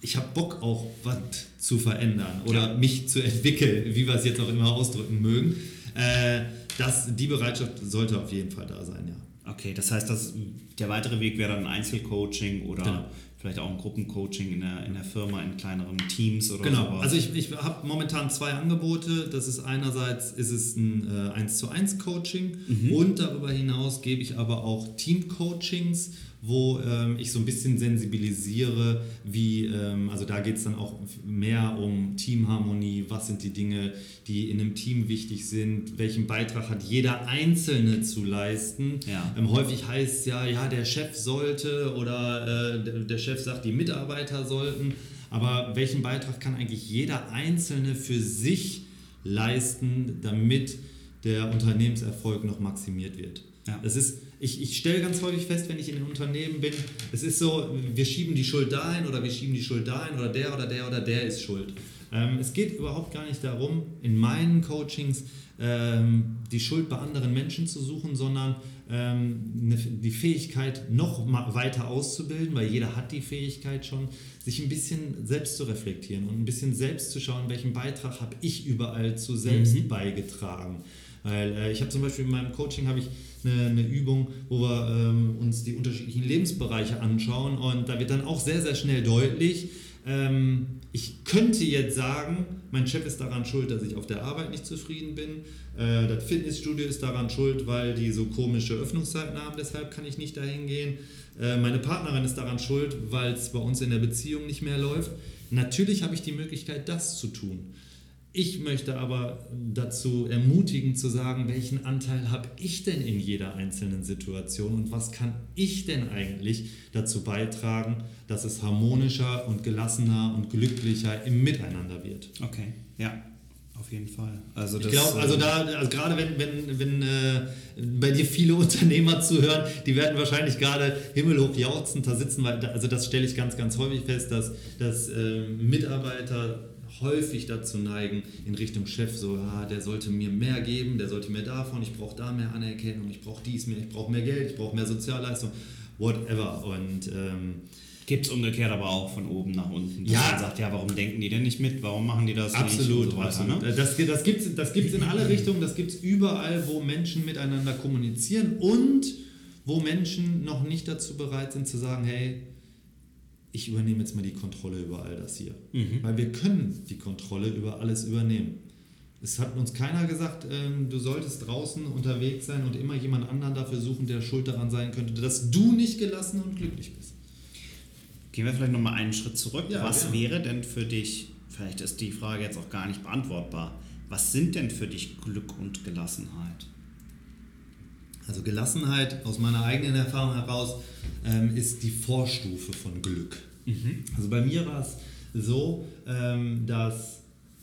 ich habe Bock auch was zu verändern oder ja. mich zu entwickeln, wie wir es jetzt auch immer ausdrücken mögen. Äh, das, die Bereitschaft sollte auf jeden Fall da sein, ja. Okay, das heißt, dass der weitere Weg wäre dann Einzelcoaching oder genau vielleicht auch ein Gruppencoaching in der, in der Firma, in kleineren Teams oder genau. sowas. Also ich, ich habe momentan zwei Angebote. Das ist einerseits ist es ein äh, 1 zu 1 Coaching mhm. und darüber hinaus gebe ich aber auch Team-Coachings wo ähm, ich so ein bisschen sensibilisiere, wie, ähm, also da geht es dann auch mehr um Teamharmonie, was sind die Dinge, die in einem Team wichtig sind, welchen Beitrag hat jeder Einzelne zu leisten. Ja. Ähm, häufig heißt es ja, ja, der Chef sollte oder äh, der, der Chef sagt, die Mitarbeiter sollten, aber welchen Beitrag kann eigentlich jeder Einzelne für sich leisten, damit der Unternehmenserfolg noch maximiert wird? Ja. Das ist ich, ich stelle ganz häufig fest, wenn ich in einem Unternehmen bin, es ist so, wir schieben die Schuld dahin oder wir schieben die Schuld dahin oder der oder der oder der ist schuld. Ähm, es geht überhaupt gar nicht darum, in meinen Coachings ähm, die Schuld bei anderen Menschen zu suchen, sondern ähm, ne, die Fähigkeit noch weiter auszubilden, weil jeder hat die Fähigkeit schon, sich ein bisschen selbst zu reflektieren und ein bisschen selbst zu schauen, welchen Beitrag habe ich überall zu selbst mhm. beigetragen. Weil äh, ich habe zum Beispiel in meinem Coaching habe ich eine, eine, Übung, wo wir ähm, uns die unterschiedlichen Lebensbereiche anschauen und da wird dann auch sehr, sehr schnell deutlich, ähm, ich könnte jetzt sagen, mein Chef ist daran schuld, dass ich auf der Arbeit nicht zufrieden bin. Äh, das Fitnessstudio ist daran schuld, weil die so komische Öffnungszeiten haben, deshalb kann ich nicht dahin gehen. Äh, meine Partnerin ist daran schuld, weil es bei uns in der Beziehung nicht mehr läuft. Natürlich habe ich die Möglichkeit, das zu tun. Ich möchte aber dazu ermutigen zu sagen, welchen Anteil habe ich denn in jeder einzelnen Situation und was kann ich denn eigentlich dazu beitragen, dass es harmonischer und gelassener und glücklicher im Miteinander wird. Okay, ja. Auf jeden Fall. Also ich glaube, also ähm, da, also gerade wenn, wenn, wenn äh, bei dir viele Unternehmer zuhören, die werden wahrscheinlich gerade himmelhoch jauchzend da sitzen, weil da, also das stelle ich ganz, ganz häufig fest, dass, dass äh, Mitarbeiter häufig dazu neigen, in Richtung Chef so, ah, der sollte mir mehr geben, der sollte mir davon, ich brauche da mehr Anerkennung, ich brauche dies mehr, ich brauche mehr Geld, ich brauche mehr Sozialleistung, whatever. Und ähm, Gibt es umgekehrt aber auch von oben nach unten. Dass ja. man sagt, ja, warum denken die denn nicht mit? Warum machen die das absolut, nicht? So absolut. Ne? Das, das gibt es das gibt's in alle Richtungen, das gibt es überall, wo Menschen miteinander kommunizieren und wo Menschen noch nicht dazu bereit sind zu sagen, hey, ich übernehme jetzt mal die Kontrolle über all das hier. Mhm. Weil wir können die Kontrolle über alles übernehmen. Es hat uns keiner gesagt, ähm, du solltest draußen unterwegs sein und immer jemand anderen dafür suchen, der schuld daran sein könnte, dass du nicht gelassen und glücklich bist. Gehen wir vielleicht nochmal einen Schritt zurück. Ja, was ja. wäre denn für dich, vielleicht ist die Frage jetzt auch gar nicht beantwortbar, was sind denn für dich Glück und Gelassenheit? Also Gelassenheit aus meiner eigenen Erfahrung heraus ähm, ist die Vorstufe von Glück. Mhm. Also bei mir war es so, ähm, dass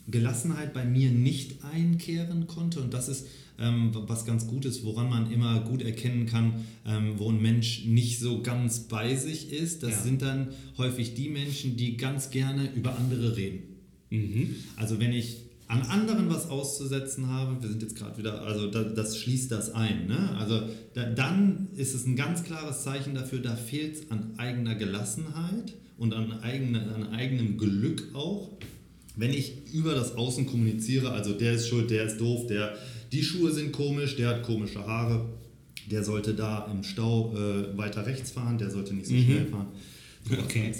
Gelassenheit bei mir nicht einkehren konnte und das ist ähm, was ganz gut ist, woran man immer gut erkennen kann, ähm, wo ein Mensch nicht so ganz bei sich ist. Das ja. sind dann häufig die Menschen, die ganz gerne über andere reden. Mhm. Also wenn ich an anderen was auszusetzen habe, wir sind jetzt gerade wieder, also das, das, schließt das ein. Ne? Also da, dann ist es ein ganz klares Zeichen dafür, da fehlt es an eigener Gelassenheit und an, eigene, an eigenem Glück auch. Wenn ich über das Außen kommuniziere, also der ist schuld, der ist doof, der, die Schuhe sind komisch, der hat komische Haare, der sollte da im Stau äh, weiter rechts fahren, der sollte nicht so mhm. schnell fahren. So okay.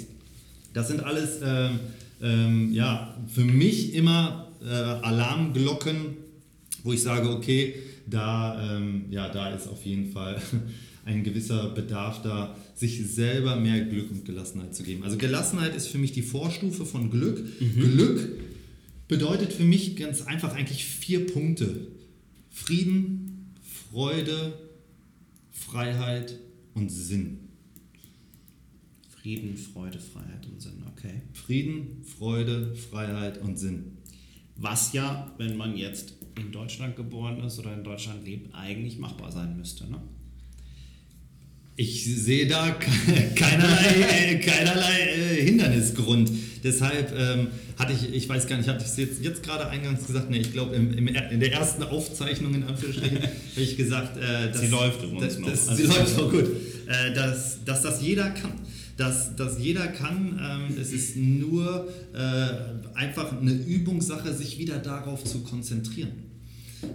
Das sind alles ähm, ähm, ja, für mich immer äh, Alarmglocken, wo ich sage, okay, da, ähm, ja, da ist auf jeden Fall ein gewisser Bedarf da, sich selber mehr Glück und Gelassenheit zu geben. Also Gelassenheit ist für mich die Vorstufe von Glück. Mhm. Glück bedeutet für mich ganz einfach eigentlich vier Punkte. Frieden, Freude, Freiheit und Sinn. Frieden, Freude, Freiheit und Sinn, okay. Frieden, Freude, Freiheit und Sinn. Was ja, wenn man jetzt in Deutschland geboren ist oder in Deutschland lebt, eigentlich machbar sein müsste. Ne? Ich sehe da keinerlei, äh, keinerlei äh, Hindernisgrund. Deshalb ähm, hatte ich, ich weiß gar nicht, hatte ich es jetzt, jetzt gerade eingangs gesagt, nee, ich glaube in der ersten Aufzeichnung in Anführungsstrichen habe ich gesagt, äh, dass, sie läuft übrigens noch. Das, also sie läuft auch gut, äh, dass, dass das jeder kann. Dass, dass jeder kann, ähm, es ist nur äh, einfach eine Übungssache, sich wieder darauf zu konzentrieren.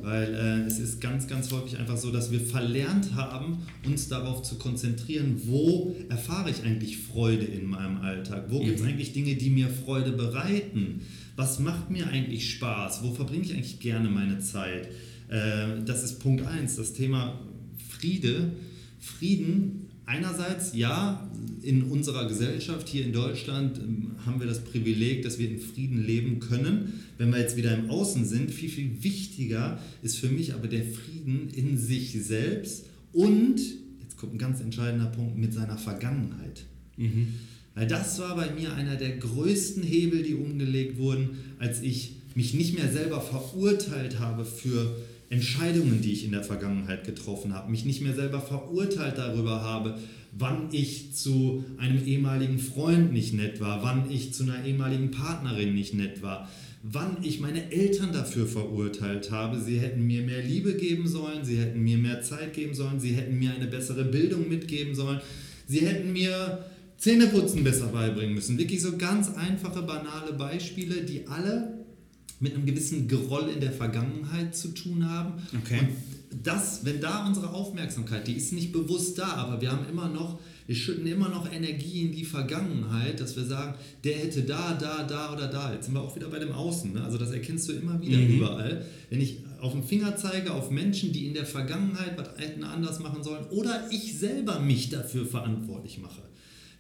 Weil äh, es ist ganz, ganz häufig einfach so, dass wir verlernt haben, uns darauf zu konzentrieren, wo erfahre ich eigentlich Freude in meinem Alltag? Wo mhm. gibt es eigentlich Dinge, die mir Freude bereiten? Was macht mir eigentlich Spaß? Wo verbringe ich eigentlich gerne meine Zeit? Äh, das ist Punkt 1, das Thema Friede. Frieden einerseits, ja, in unserer Gesellschaft hier in Deutschland ähm, haben wir das Privileg, dass wir in Frieden leben können. Wenn wir jetzt wieder im Außen sind, viel, viel wichtiger ist für mich aber der Frieden in sich selbst und, jetzt kommt ein ganz entscheidender Punkt, mit seiner Vergangenheit. Mhm. Weil das war bei mir einer der größten Hebel, die umgelegt wurden, als ich mich nicht mehr selber verurteilt habe für Entscheidungen, die ich in der Vergangenheit getroffen habe, mich nicht mehr selber verurteilt darüber habe, wann ich zu einem ehemaligen Freund nicht nett war, wann ich zu einer ehemaligen Partnerin nicht nett war, wann ich meine Eltern dafür verurteilt habe, sie hätten mir mehr Liebe geben sollen, sie hätten mir mehr Zeit geben sollen, sie hätten mir eine bessere Bildung mitgeben sollen, sie hätten mir Zähneputzen besser beibringen müssen. Wirklich so ganz einfache, banale Beispiele, die alle mit einem gewissen Groll in der Vergangenheit zu tun haben. Okay. Und das, wenn da unsere Aufmerksamkeit, die ist nicht bewusst da, aber wir haben immer noch, wir schütten immer noch Energie in die Vergangenheit, dass wir sagen, der hätte da, da, da oder da. Jetzt sind wir auch wieder bei dem Außen. Ne? Also das erkennst du immer wieder mhm. überall. Wenn ich auf den Finger zeige auf Menschen, die in der Vergangenheit was hätten anders machen sollen oder ich selber mich dafür verantwortlich mache.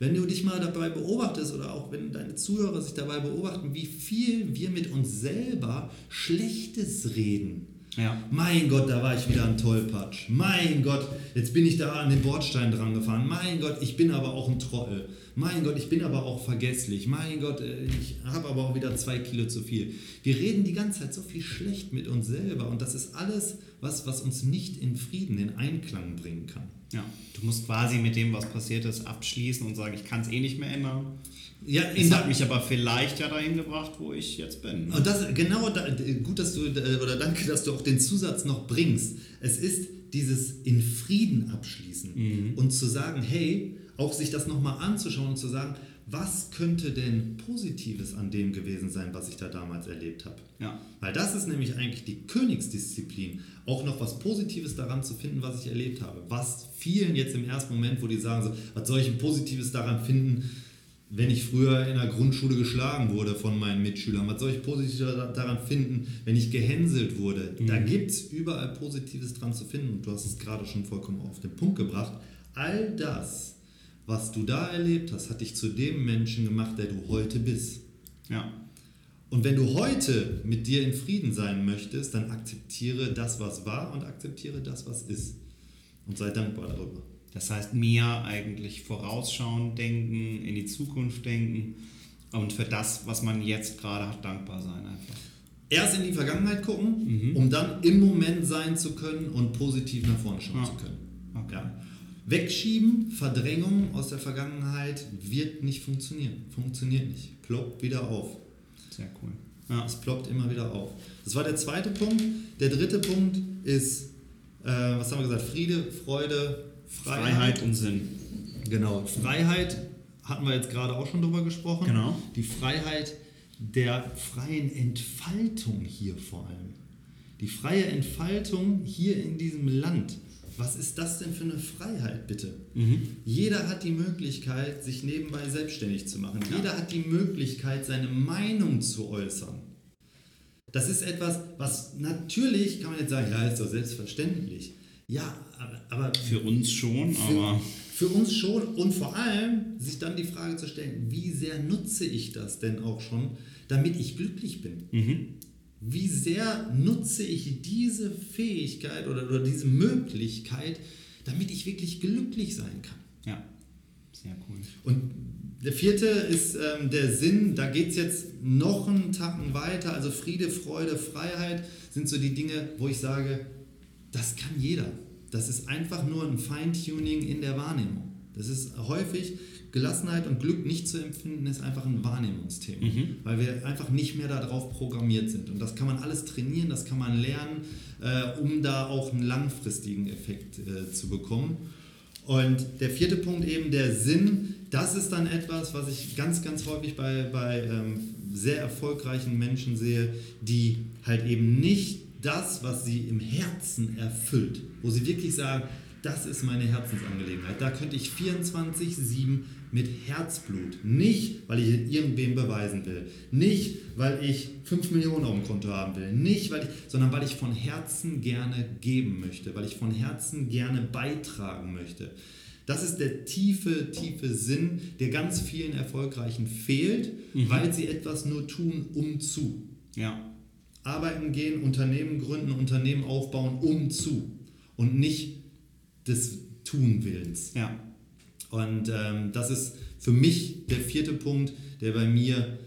Wenn du dich mal dabei beobachtest oder auch wenn deine Zuhörer sich dabei beobachten, wie viel wir mit uns selber Schlechtes reden. Ja. Mein Gott, da war ich wieder ein Tollpatsch. Mein Gott, jetzt bin ich da an den Bordstein dran gefahren. Mein Gott, ich bin aber auch ein Trottel. Mein Gott, ich bin aber auch vergesslich. Mein Gott, äh, ich habe aber auch wieder zwei Kilo zu viel. Wir reden die ganze Zeit so viel schlecht mit uns selber und das ist alles was, was uns nicht in Frieden, in Einklang bringen kann. Ja, du musst quasi mit dem, was passiert ist, abschließen und sagen, ich kann es eh nicht mehr ändern. Ja, es hat mich aber vielleicht ja dahin gebracht, wo ich jetzt bin. Und das, genau, da, gut, dass du, oder danke, dass du auch den Zusatz noch bringst. Es ist dieses in Frieden abschließen mhm. und zu sagen, hey, auch sich das nochmal anzuschauen und zu sagen, was könnte denn Positives an dem gewesen sein, was ich da damals erlebt habe? Ja. Weil das ist nämlich eigentlich die Königsdisziplin, auch noch was Positives daran zu finden, was ich erlebt habe. Was vielen jetzt im ersten Moment, wo die sagen, so, was soll ich ein Positives daran finden, wenn ich früher in der Grundschule geschlagen wurde von meinen Mitschülern? Was soll ich Positives daran finden, wenn ich gehänselt wurde? Mhm. Da gibt es überall Positives dran zu finden und du hast es gerade schon vollkommen auf den Punkt gebracht. All das was du da erlebt hast, hat dich zu dem Menschen gemacht, der du heute bist. Ja. Und wenn du heute mit dir in Frieden sein möchtest, dann akzeptiere das, was war und akzeptiere das, was ist. Und sei dankbar darüber. Das heißt, mehr eigentlich vorausschauen, denken, in die Zukunft denken und für das, was man jetzt gerade hat, dankbar sein einfach. Erst in die Vergangenheit gucken, mhm. um dann im Moment sein zu können und positiv nach vorne schauen ja. zu können. Okay. Ja. Wegschieben, Verdrängung aus der Vergangenheit wird nicht funktionieren. Funktioniert nicht. Ploppt wieder auf. Sehr cool. Ja. Es ploppt immer wieder auf. Das war der zweite Punkt. Der dritte Punkt ist, äh, was haben wir gesagt? Friede, Freude, Freiheit. Freiheit und Sinn. Genau. Freiheit hatten wir jetzt gerade auch schon drüber gesprochen. Genau. Die Freiheit der freien Entfaltung hier vor allem. Die freie Entfaltung hier in diesem Land was ist das denn für eine Freiheit, bitte? Mhm. Jeder hat die Möglichkeit, sich nebenbei selbstständig zu machen. Ja. Jeder hat die Möglichkeit, seine Meinung zu äußern. Das ist etwas, was natürlich, kann man jetzt sagen, ja, ist doch selbstverständlich. Ja, aber. Für uns schon, aber. Für, für uns schon und vor allem sich dann die Frage zu stellen, wie sehr nutze ich das denn auch schon, damit ich glücklich bin? Mhm wie sehr nutze ich diese Fähigkeit oder, oder diese Möglichkeit, damit ich wirklich glücklich sein kann. Ja, sehr cool. Und der vierte ist ähm, der Sinn, da geht es jetzt noch einen Tacken weiter. Also Friede, Freude, Freiheit sind so die Dinge, wo ich sage, das kann jeder. das ist einfach nur ein Feintuning in der Wahrnehmung. Das ist häufig Gelassenheit und Glück nicht zu empfinden, ist einfach ein Wahrnehmungsthema, mhm. weil wir einfach nicht mehr darauf programmiert sind. Und das kann man alles trainieren, das kann man lernen, äh, um da auch einen langfristigen Effekt äh, zu bekommen. Und der vierte Punkt eben, der Sinn, das ist dann etwas, was ich ganz, ganz häufig bei, bei ähm, sehr erfolgreichen Menschen sehe, die halt eben nicht das, was sie im Herzen erfüllt, wo sie wirklich sagen, das ist meine Herzensangelegenheit. Da könnte ich 24-7 mit Herzblut. Nicht, weil ich irgendwem beweisen will. Nicht, weil ich 5 Millionen auf dem Konto haben will. Nicht, weil ich, sondern weil ich von Herzen gerne geben möchte. Weil ich von Herzen gerne beitragen möchte. Das ist der tiefe, tiefe Sinn, der ganz vielen Erfolgreichen fehlt, mhm. weil sie etwas nur tun, um zu. Ja. Arbeiten gehen, Unternehmen gründen, Unternehmen aufbauen, um zu. Und nicht des Tunwillens. Ja. Und ähm, das ist für mich der vierte Punkt, der bei mir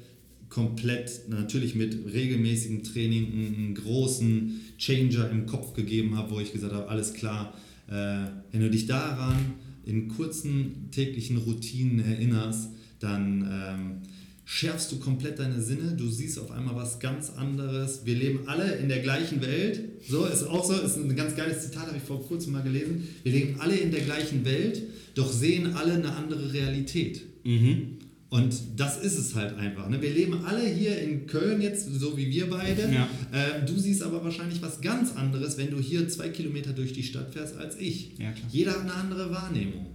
komplett natürlich mit regelmäßigem Training einen großen Changer im Kopf gegeben hat, wo ich gesagt habe, alles klar, äh, wenn du dich daran in kurzen täglichen Routinen erinnerst, dann ähm, schärfst du komplett deine Sinne, du siehst auf einmal was ganz anderes. Wir leben alle in der gleichen Welt. So ist auch so, ist ein ganz geiles Zitat, habe ich vor kurzem mal gelesen. Wir leben alle in der gleichen Welt, doch sehen alle eine andere Realität. Mhm. Und das ist es halt einfach. Ne? Wir leben alle hier in Köln jetzt, so wie wir beide. Ja. Ähm, du siehst aber wahrscheinlich was ganz anderes, wenn du hier zwei Kilometer durch die Stadt fährst, als ich. Ja, Jeder hat eine andere Wahrnehmung.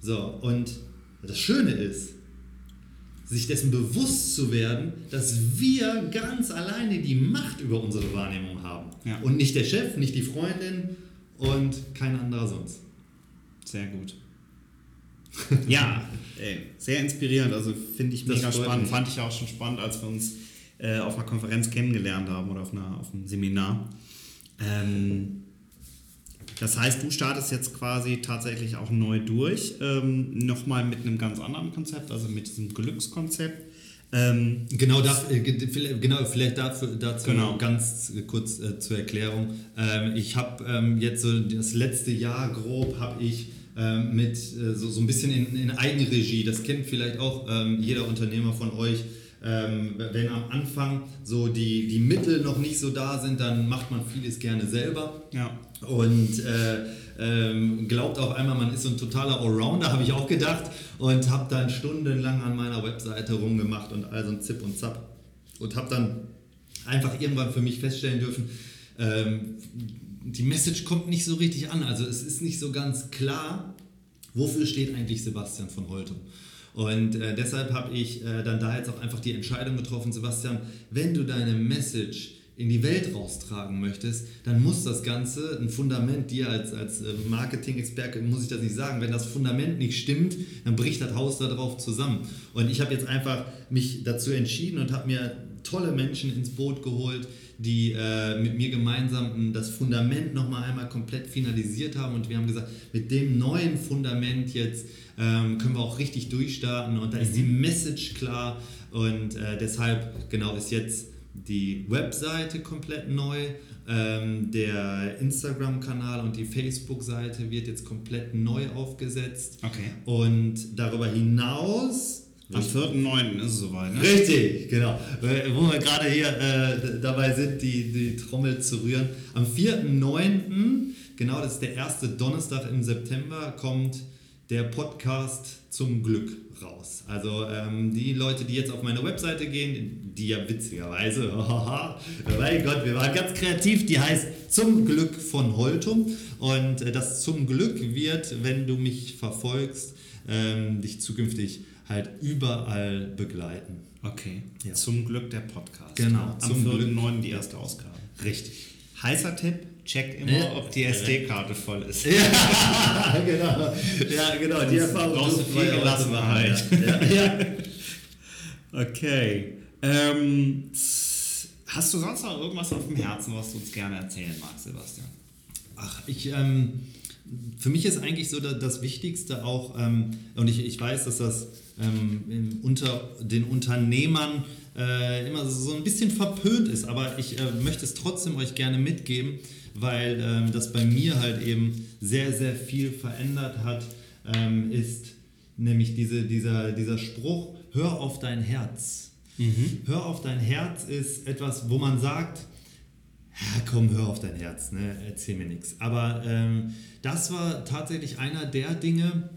So, und das Schöne ist, sich dessen bewusst zu werden, dass wir ganz alleine die Macht über unsere Wahrnehmung haben. Ja. Und nicht der Chef, nicht die Freundin und kein anderer sonst. Sehr gut. ja, ey, sehr inspirierend. Also finde ich mega spannend. Mich. Fand ich auch schon spannend, als wir uns äh, auf einer Konferenz kennengelernt haben oder auf, einer, auf einem Seminar. Ähm, das heißt, du startest jetzt quasi tatsächlich auch neu durch, ähm, nochmal mit einem ganz anderen Konzept, also mit diesem Glückskonzept. Ähm, genau, das, äh, genau, vielleicht dazu, dazu genau. ganz kurz äh, zur Erklärung. Ähm, ich habe ähm, jetzt so das letzte Jahr grob habe ich ähm, mit äh, so, so ein bisschen in, in, Eigenregie, das kennt vielleicht auch ähm, jeder Unternehmer von euch, ähm, wenn am Anfang so die, die Mittel noch nicht so da sind, dann macht man vieles gerne selber. Ja. Und äh, ähm, glaubt auf einmal, man ist so ein totaler Allrounder, habe ich auch gedacht. Und habe dann stundenlang an meiner Webseite rumgemacht und all so ein Zip und Zap. Und habe dann einfach irgendwann für mich feststellen dürfen, ähm, die Message kommt nicht so richtig an. Also es ist nicht so ganz klar, wofür steht eigentlich Sebastian von Holtum. Und äh, deshalb habe ich äh, dann da jetzt auch einfach die Entscheidung getroffen, Sebastian, wenn du deine Message in die Welt raustragen möchtest, dann muss das Ganze ein Fundament, dir als, als äh, Marketing-Experte muss ich das nicht sagen, wenn das Fundament nicht stimmt, dann bricht das Haus darauf zusammen. Und ich habe jetzt einfach mich dazu entschieden und habe mir tolle Menschen ins Boot geholt, die äh, mit mir gemeinsam das Fundament nochmal einmal komplett finalisiert haben und wir haben gesagt, mit dem neuen Fundament jetzt ähm, können wir auch richtig durchstarten und da ist die mhm. Message klar und äh, deshalb genau ist jetzt die Webseite komplett neu, ähm, der Instagram-Kanal und die Facebook-Seite wird jetzt komplett neu aufgesetzt. Okay. Und darüber hinaus am 4.9. ist es soweit, ne? Richtig, genau. Wo wir gerade hier äh, dabei sind, die, die Trommel zu rühren. Am 4.9., genau, das ist der erste Donnerstag im September, kommt der Podcast zum Glück raus. Also ähm, die Leute, die jetzt auf meine Webseite gehen, die ja witzigerweise, mein Gott, wir waren ganz kreativ, die heißt Zum Glück von Holtum. Und äh, das Zum Glück wird, wenn du mich verfolgst, ähm, dich zukünftig halt überall begleiten. Okay. Ja. Zum Glück der Podcast. Genau. Am 4.9. die erste Ausgabe. Richtig. Heißer Tipp, check immer, ja. ob die SD-Karte voll ist. Ja, genau. Ja, genau. Die Erfahrung brauchst du viel Gelassenheit. Ja. ja. okay. Ähm, hast du sonst noch irgendwas auf dem Herzen, was du uns gerne erzählen magst, Sebastian? Ach, ich, ähm, für mich ist eigentlich so das Wichtigste auch, ähm, und ich, ich weiß, dass das ähm, unter den Unternehmern äh, immer so ein bisschen verpönt ist. Aber ich äh, möchte es trotzdem euch gerne mitgeben, weil ähm, das bei mir halt eben sehr, sehr viel verändert hat, ähm, ist nämlich diese, dieser, dieser Spruch, hör auf dein Herz. Mhm. Hör auf dein Herz ist etwas, wo man sagt, ja, komm, hör auf dein Herz, ne? erzähl mir nichts. Aber ähm, das war tatsächlich einer der Dinge,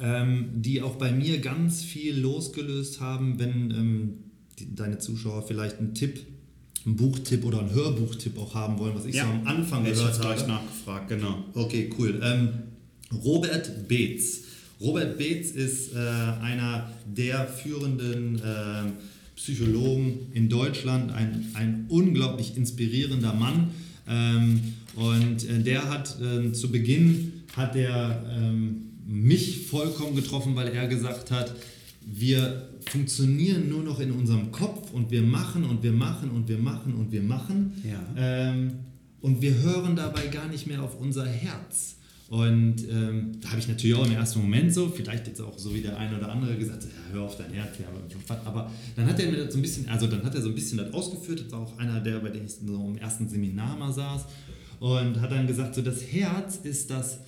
ähm, die auch bei mir ganz viel losgelöst haben, wenn ähm, die, deine Zuschauer vielleicht einen Tipp, einen Buchtipp oder einen Hörbuchtipp auch haben wollen, was ich ja. so am Anfang ich gehört habe. Ich nachgefragt, genau. Okay, cool. Ähm, Robert Beetz. Robert Beetz ist äh, einer der führenden äh, Psychologen in Deutschland, ein, ein unglaublich inspirierender Mann. Ähm, und äh, der hat äh, zu Beginn hat er ähm, mich vollkommen getroffen, weil er gesagt hat, wir funktionieren nur noch in unserem Kopf und wir machen und wir machen und wir machen und wir machen. Ja. Ähm, und wir hören dabei gar nicht mehr auf unser Herz. Und ähm, da habe ich natürlich auch im ersten Moment so, vielleicht jetzt auch so wie der eine oder andere gesagt, ja, hör auf dein Herz, ja, aber, aber dann hat er mir das so ein bisschen, also dann hat er so ein bisschen das ausgeführt, das war auch einer der, bei dem ich so im ersten Seminar mal saß und hat dann gesagt, so das Herz ist das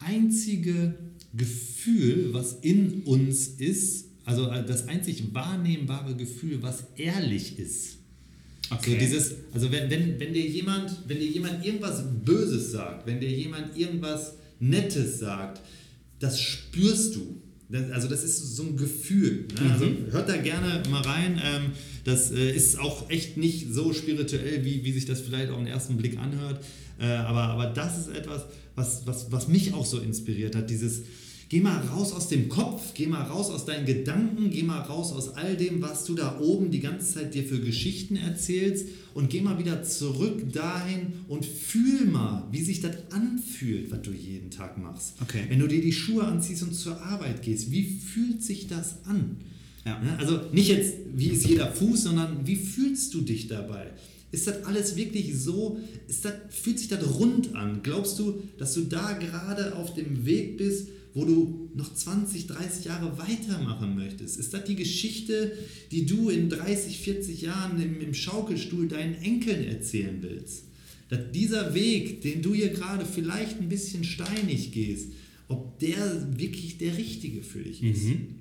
einzige Gefühl, was in uns ist, also äh, das einzig wahrnehmbare Gefühl, was ehrlich ist. Okay. So dieses, also wenn, wenn, wenn, dir jemand, wenn dir jemand irgendwas Böses sagt, wenn dir jemand irgendwas Nettes sagt, das spürst du. Das, also das ist so ein Gefühl. Ne? Also mhm. hört da gerne mal rein. Ähm, das äh, ist auch echt nicht so spirituell, wie, wie sich das vielleicht auf den ersten Blick anhört. Äh, aber, aber das ist etwas, was, was, was mich auch so inspiriert hat. Dieses, Geh mal raus aus dem Kopf, geh mal raus aus deinen Gedanken, geh mal raus aus all dem, was du da oben die ganze Zeit dir für Geschichten erzählst und geh mal wieder zurück dahin und fühl mal, wie sich das anfühlt, was du jeden Tag machst. Okay. Wenn du dir die Schuhe anziehst und zur Arbeit gehst, wie fühlt sich das an? Ja. Ne? Also nicht jetzt, wie ist jeder Fuß, sondern wie fühlst du dich dabei? Ist das alles wirklich so? Ist das, fühlt sich das rund an? Glaubst du, dass du da gerade auf dem Weg bist, wo du noch 20, 30 Jahre weitermachen möchtest? Ist das die Geschichte, die du in 30, 40 Jahren im, im Schaukelstuhl deinen Enkeln erzählen willst? Dass dieser Weg, den du hier gerade vielleicht ein bisschen steinig gehst, ob der wirklich der richtige für dich ist. Mhm.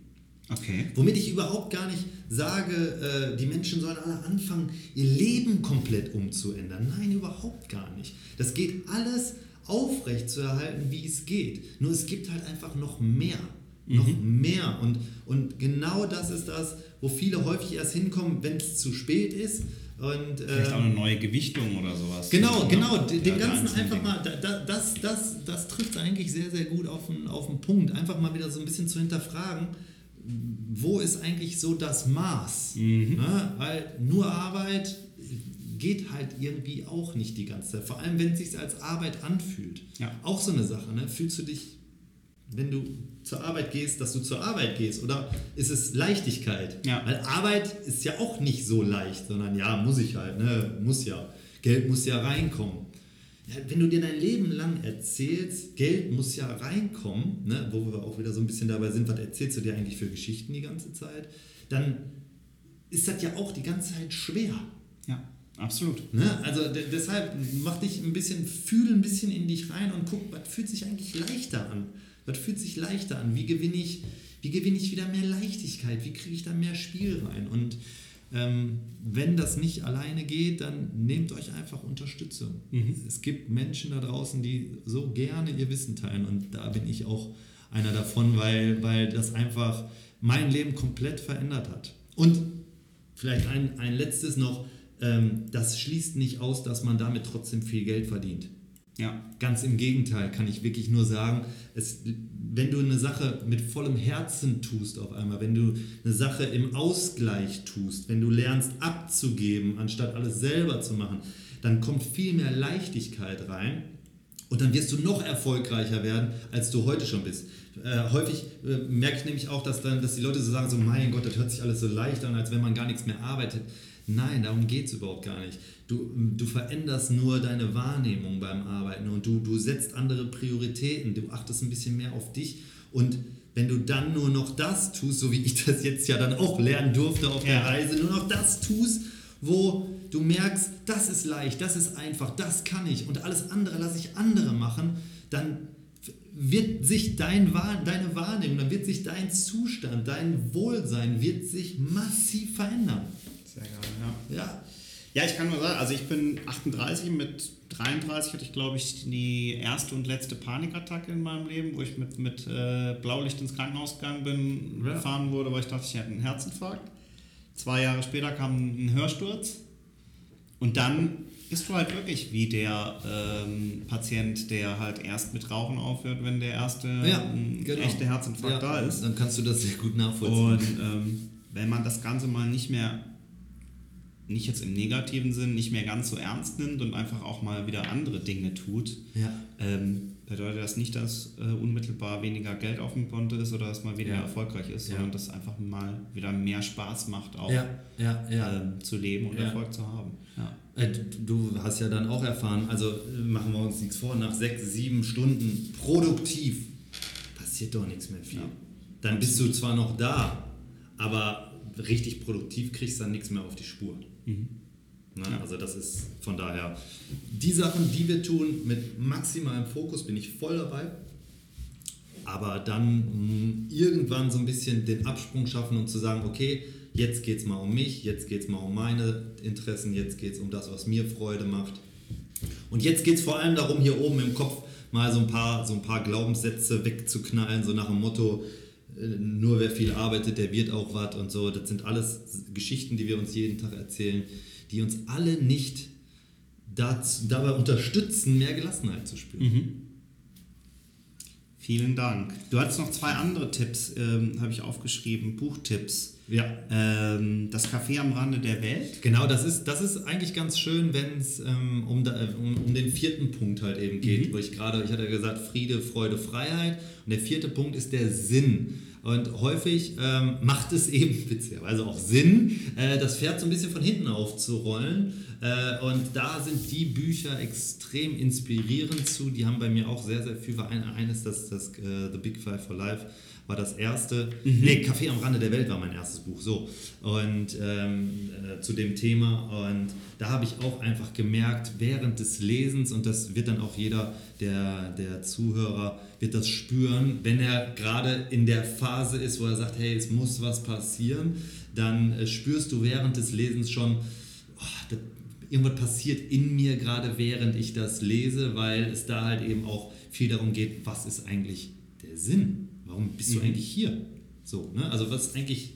Okay. Womit ich überhaupt gar nicht sage, äh, die Menschen sollen alle anfangen, ihr Leben komplett umzuändern. Nein, überhaupt gar nicht. Das geht alles aufrecht zu erhalten, wie es geht. Nur es gibt halt einfach noch mehr. Mhm. Noch mehr. Und, und genau das ist das, wo viele häufig erst hinkommen, wenn es zu spät ist. Und, Vielleicht äh, auch eine neue Gewichtung oder sowas. Genau, genau. Dem ja, Ganzen einfach mal, das, das, das, das trifft eigentlich sehr, sehr gut auf den, auf den Punkt. Einfach mal wieder so ein bisschen zu hinterfragen, wo ist eigentlich so das Maß? Mhm. Ne? Weil nur Arbeit geht halt irgendwie auch nicht die ganze Zeit. Vor allem, wenn es sich als Arbeit anfühlt. Ja. Auch so eine Sache. Ne? Fühlst du dich, wenn du zur Arbeit gehst, dass du zur Arbeit gehst? Oder ist es Leichtigkeit? Ja. Weil Arbeit ist ja auch nicht so leicht, sondern ja, muss ich halt, ne? muss ja. Geld muss ja reinkommen. Ja, wenn du dir dein Leben lang erzählst, Geld muss ja reinkommen, ne? wo wir auch wieder so ein bisschen dabei sind, was erzählst du dir eigentlich für Geschichten die ganze Zeit, dann ist das ja auch die ganze Zeit schwer. Ja. Absolut. Ne? Also deshalb mach dich ein bisschen, fühl ein bisschen in dich rein und guck, was fühlt sich eigentlich leichter an? Was fühlt sich leichter an? Wie gewinne ich, wie gewinne ich wieder mehr Leichtigkeit? Wie kriege ich da mehr Spiel rein? Und ähm, wenn das nicht alleine geht, dann nehmt euch einfach Unterstützung. Mhm. Es gibt Menschen da draußen, die so gerne ihr Wissen teilen und da bin ich auch einer davon, weil, weil das einfach mein Leben komplett verändert hat. Und vielleicht ein, ein letztes noch, ähm, das schließt nicht aus, dass man damit trotzdem viel Geld verdient. Ja. Ganz im Gegenteil, kann ich wirklich nur sagen, es, wenn du eine Sache mit vollem Herzen tust auf einmal, wenn du eine Sache im Ausgleich tust, wenn du lernst abzugeben, anstatt alles selber zu machen, dann kommt viel mehr Leichtigkeit rein und dann wirst du noch erfolgreicher werden, als du heute schon bist. Äh, häufig äh, merke ich nämlich auch, dass, dann, dass die Leute so sagen, so mein Gott, das hört sich alles so leicht an, als wenn man gar nichts mehr arbeitet. Nein, darum geht es überhaupt gar nicht. Du, du veränderst nur deine Wahrnehmung beim Arbeiten und du, du setzt andere Prioritäten, du achtest ein bisschen mehr auf dich und wenn du dann nur noch das tust, so wie ich das jetzt ja dann auch lernen durfte auf der. Reise, nur noch das tust, wo du merkst, das ist leicht, das ist einfach, das kann ich und alles andere lasse ich andere machen, dann wird sich dein, deine Wahrnehmung, dann wird sich dein Zustand, dein Wohlsein wird sich massiv verändern. Sehr geil, ja. Ja, Ja, ich kann nur sagen, also ich bin 38, mit 33 hatte ich, glaube ich, die erste und letzte Panikattacke in meinem Leben, wo ich mit, mit äh, Blaulicht ins Krankenhaus gegangen bin, Ja. gefahren wurde, weil ich dachte, ich hätte einen Herzinfarkt. Zwei Jahre später kam ein Hörsturz und dann bist du halt wirklich wie der ähm, Patient, der halt erst mit Rauchen aufhört, wenn der erste ja ähm, genau. echte Herzinfarkt ja, da ist. Dann kannst du das sehr gut nachvollziehen. Und ähm, wenn man das Ganze mal nicht mehr, nicht jetzt im negativen Sinn, nicht mehr ganz so ernst nimmt und einfach auch mal wieder andere Dinge tut, ja. ähm, bedeutet das nicht, dass äh, unmittelbar weniger Geld auf dem Konto ist oder dass man weniger Ja. erfolgreich ist, Ja. sondern dass einfach mal wieder mehr Spaß macht, auch ähm, zu leben und. Erfolg zu haben. Äh, Du hast ja dann auch erfahren, also äh, machen wir uns nichts vor, nach sechs, sieben Stunden produktiv passiert doch nichts mehr viel. Dann bist du zwar noch da, aber richtig produktiv kriegst dann nichts mehr auf die Spur. Ne? Ja. Also das ist von daher, die Sachen, die wir tun, mit maximalem Fokus bin ich voll dabei. Aber dann mh, irgendwann so ein bisschen den Absprung schaffen und zu sagen, okay, jetzt geht es mal um mich, jetzt geht es mal um meine Interessen, jetzt geht es um das, was mir Freude macht. Und jetzt geht es vor allem darum, hier oben im Kopf mal so ein paar, so ein paar Glaubenssätze wegzuknallen, so nach dem Motto, nur wer viel arbeitet, der wird auch was und so. Das sind alles Geschichten, die wir uns jeden Tag erzählen, die uns alle nicht dazu, dabei unterstützen, mehr Gelassenheit zu spüren. Vielen Dank. Du hattest noch zwei andere Tipps, ähm, habe ich aufgeschrieben, Buchtipps. Ja. Ähm, das Café am Rande der Welt. Genau, das ist, das ist eigentlich ganz schön, wenn es ähm, um, um, um den vierten Punkt halt eben geht, wo ich gerade, ich hatte ja gesagt, Friede, Freude, Freiheit. Und der vierte Punkt ist der Sinn. Und häufig ähm, macht es eben witzigerweise auch Sinn, äh, das Pferd so ein bisschen von hinten aufzurollen. Äh, und da sind die Bücher extrem inspirierend zu. Die haben bei mir auch sehr, sehr viel. Ein, eines, das, das äh, The Big Five for Life war das erste. Nee, Café am Rande der Welt war mein erstes Buch. So. Und ähm, äh, zu dem Thema. Und da habe ich auch einfach gemerkt, während des Lesens, und das wird dann auch jeder der, der Zuhörer, wird das spüren, wenn er gerade in der Phase ist, wo er sagt, hey, es muss was passieren, dann äh, spürst du während des Lesens schon, oh, das, irgendwas passiert in mir gerade während ich das lese, weil es da halt eben auch viel darum geht, was ist eigentlich der Sinn? Warum bist du eigentlich hier? So, ne? Also was ist eigentlich,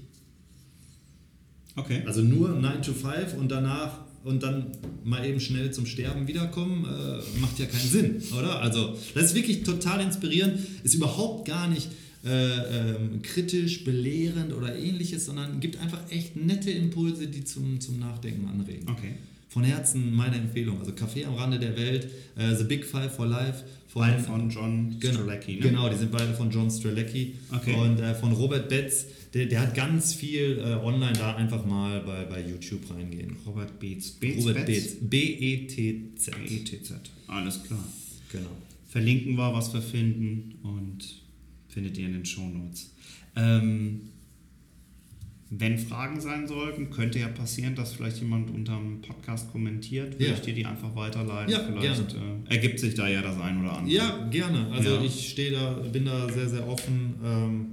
Okay. also nur 9 to 5 und danach und dann mal eben schnell zum Sterben wiederkommen, äh, macht ja keinen Sinn, oder? Also das ist wirklich total inspirierend, ist überhaupt gar nicht äh, ähm, kritisch, belehrend oder ähnliches, sondern gibt einfach echt nette Impulse, die zum, zum Nachdenken anregen. Okay. Von Herzen meine Empfehlung. Also Café am Rande der Welt, äh, The Big Five for Life. Von, Beide von John genau, Strzelecki, ne? Genau, die sind beide von John Strelecki. Okay. Und äh, von Robert Betz, der, der hat ganz viel äh, online da einfach mal bei, bei YouTube reingehen. Robert Beetz. Beetz Robert Betz? Betz. B-E-T-Z. ETZ. Alles klar. Genau. Verlinken wir, was wir finden und findet ihr in den Shownotes. Ähm, wenn Fragen sein sollten, könnte ja passieren, dass vielleicht jemand unter dem Podcast kommentiert. Würde Ja. ich dir die einfach weiterleiten? Ja, vielleicht äh, ergibt sich da ja das ein oder andere. Ja, gerne. Also Ja. ich stehe da, bin da sehr, sehr offen. Ähm,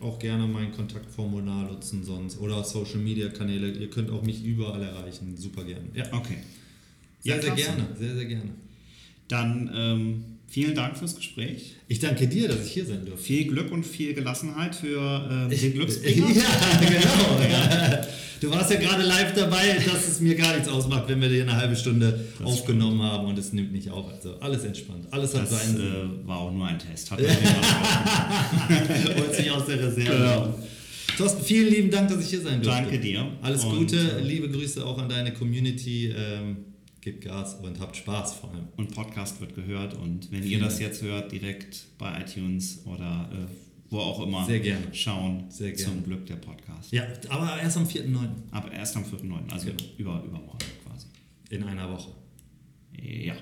auch gerne mein Kontaktformular nutzen sonst oder Social Media Kanäle. Ihr könnt auch mich überall erreichen. Super gerne. Ja. Okay. Sehr, Ja, sehr klasse. gerne. Sehr, sehr gerne. Dann ähm, vielen Dank fürs Gespräch. Ich danke dir, dass ich hier sein durfte. Viel Glück und viel Gelassenheit für ähm, den Glücksbringer. Ja, genau. Ja. Du warst ja gerade live dabei, dass es mir gar nichts ausmacht, wenn wir dir eine halbe Stunde aufgenommen haben und es nimmt nicht auf. Also alles entspannt. Alles hat Das seinen Sinn. äh, war auch nur ein Test. Hat Holt sich aus der Reserve. Genau. Thorsten, vielen lieben Dank, dass ich hier sein durfte. Danke dir. Alles Und, Gute, äh, liebe Grüße auch an deine Community. Ähm, gebt Gas und habt Spaß vor allem. Und Podcast wird gehört. Und wenn ihr das jetzt hört, direkt bei iTunes oder äh, wo auch immer, Sehr gerne. schauen Sehr gerne. zum Glück der Podcast. Ja, aber erst am 4.9. Aber erst am 4.9., also Genau. über, übermorgen quasi. in einer Woche. Ja.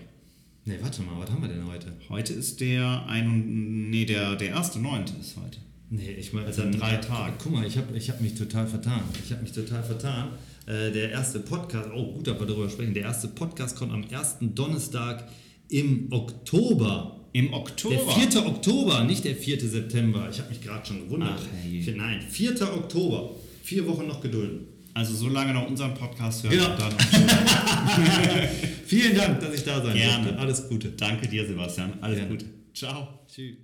Ne, warte mal, was haben wir denn heute? Heute ist der ein nee, der, der erste Neunte ist heute. Nee, ich meine, Also drei Tagen. Guck mal, ich habe ich hab mich total vertan. Ich habe mich total vertan. Äh, der erste Podcast, oh gut, dass wir darüber sprechen. Der erste Podcast kommt am ersten Donnerstag im Oktober. Im Oktober. Der 4. Oktober, nicht der 4. September. Ich habe mich gerade schon gewundert. Ach. Vier- Nein, 4. Oktober. Vier Wochen noch gedulden. Also so lange noch unseren Podcast hören. Genau. Dann Vielen Dank, dass ich da sein Gerne. durfte. Alles Gute. danke dir, Sebastian. Alles Gerne. Gute. Ciao. Tschüss.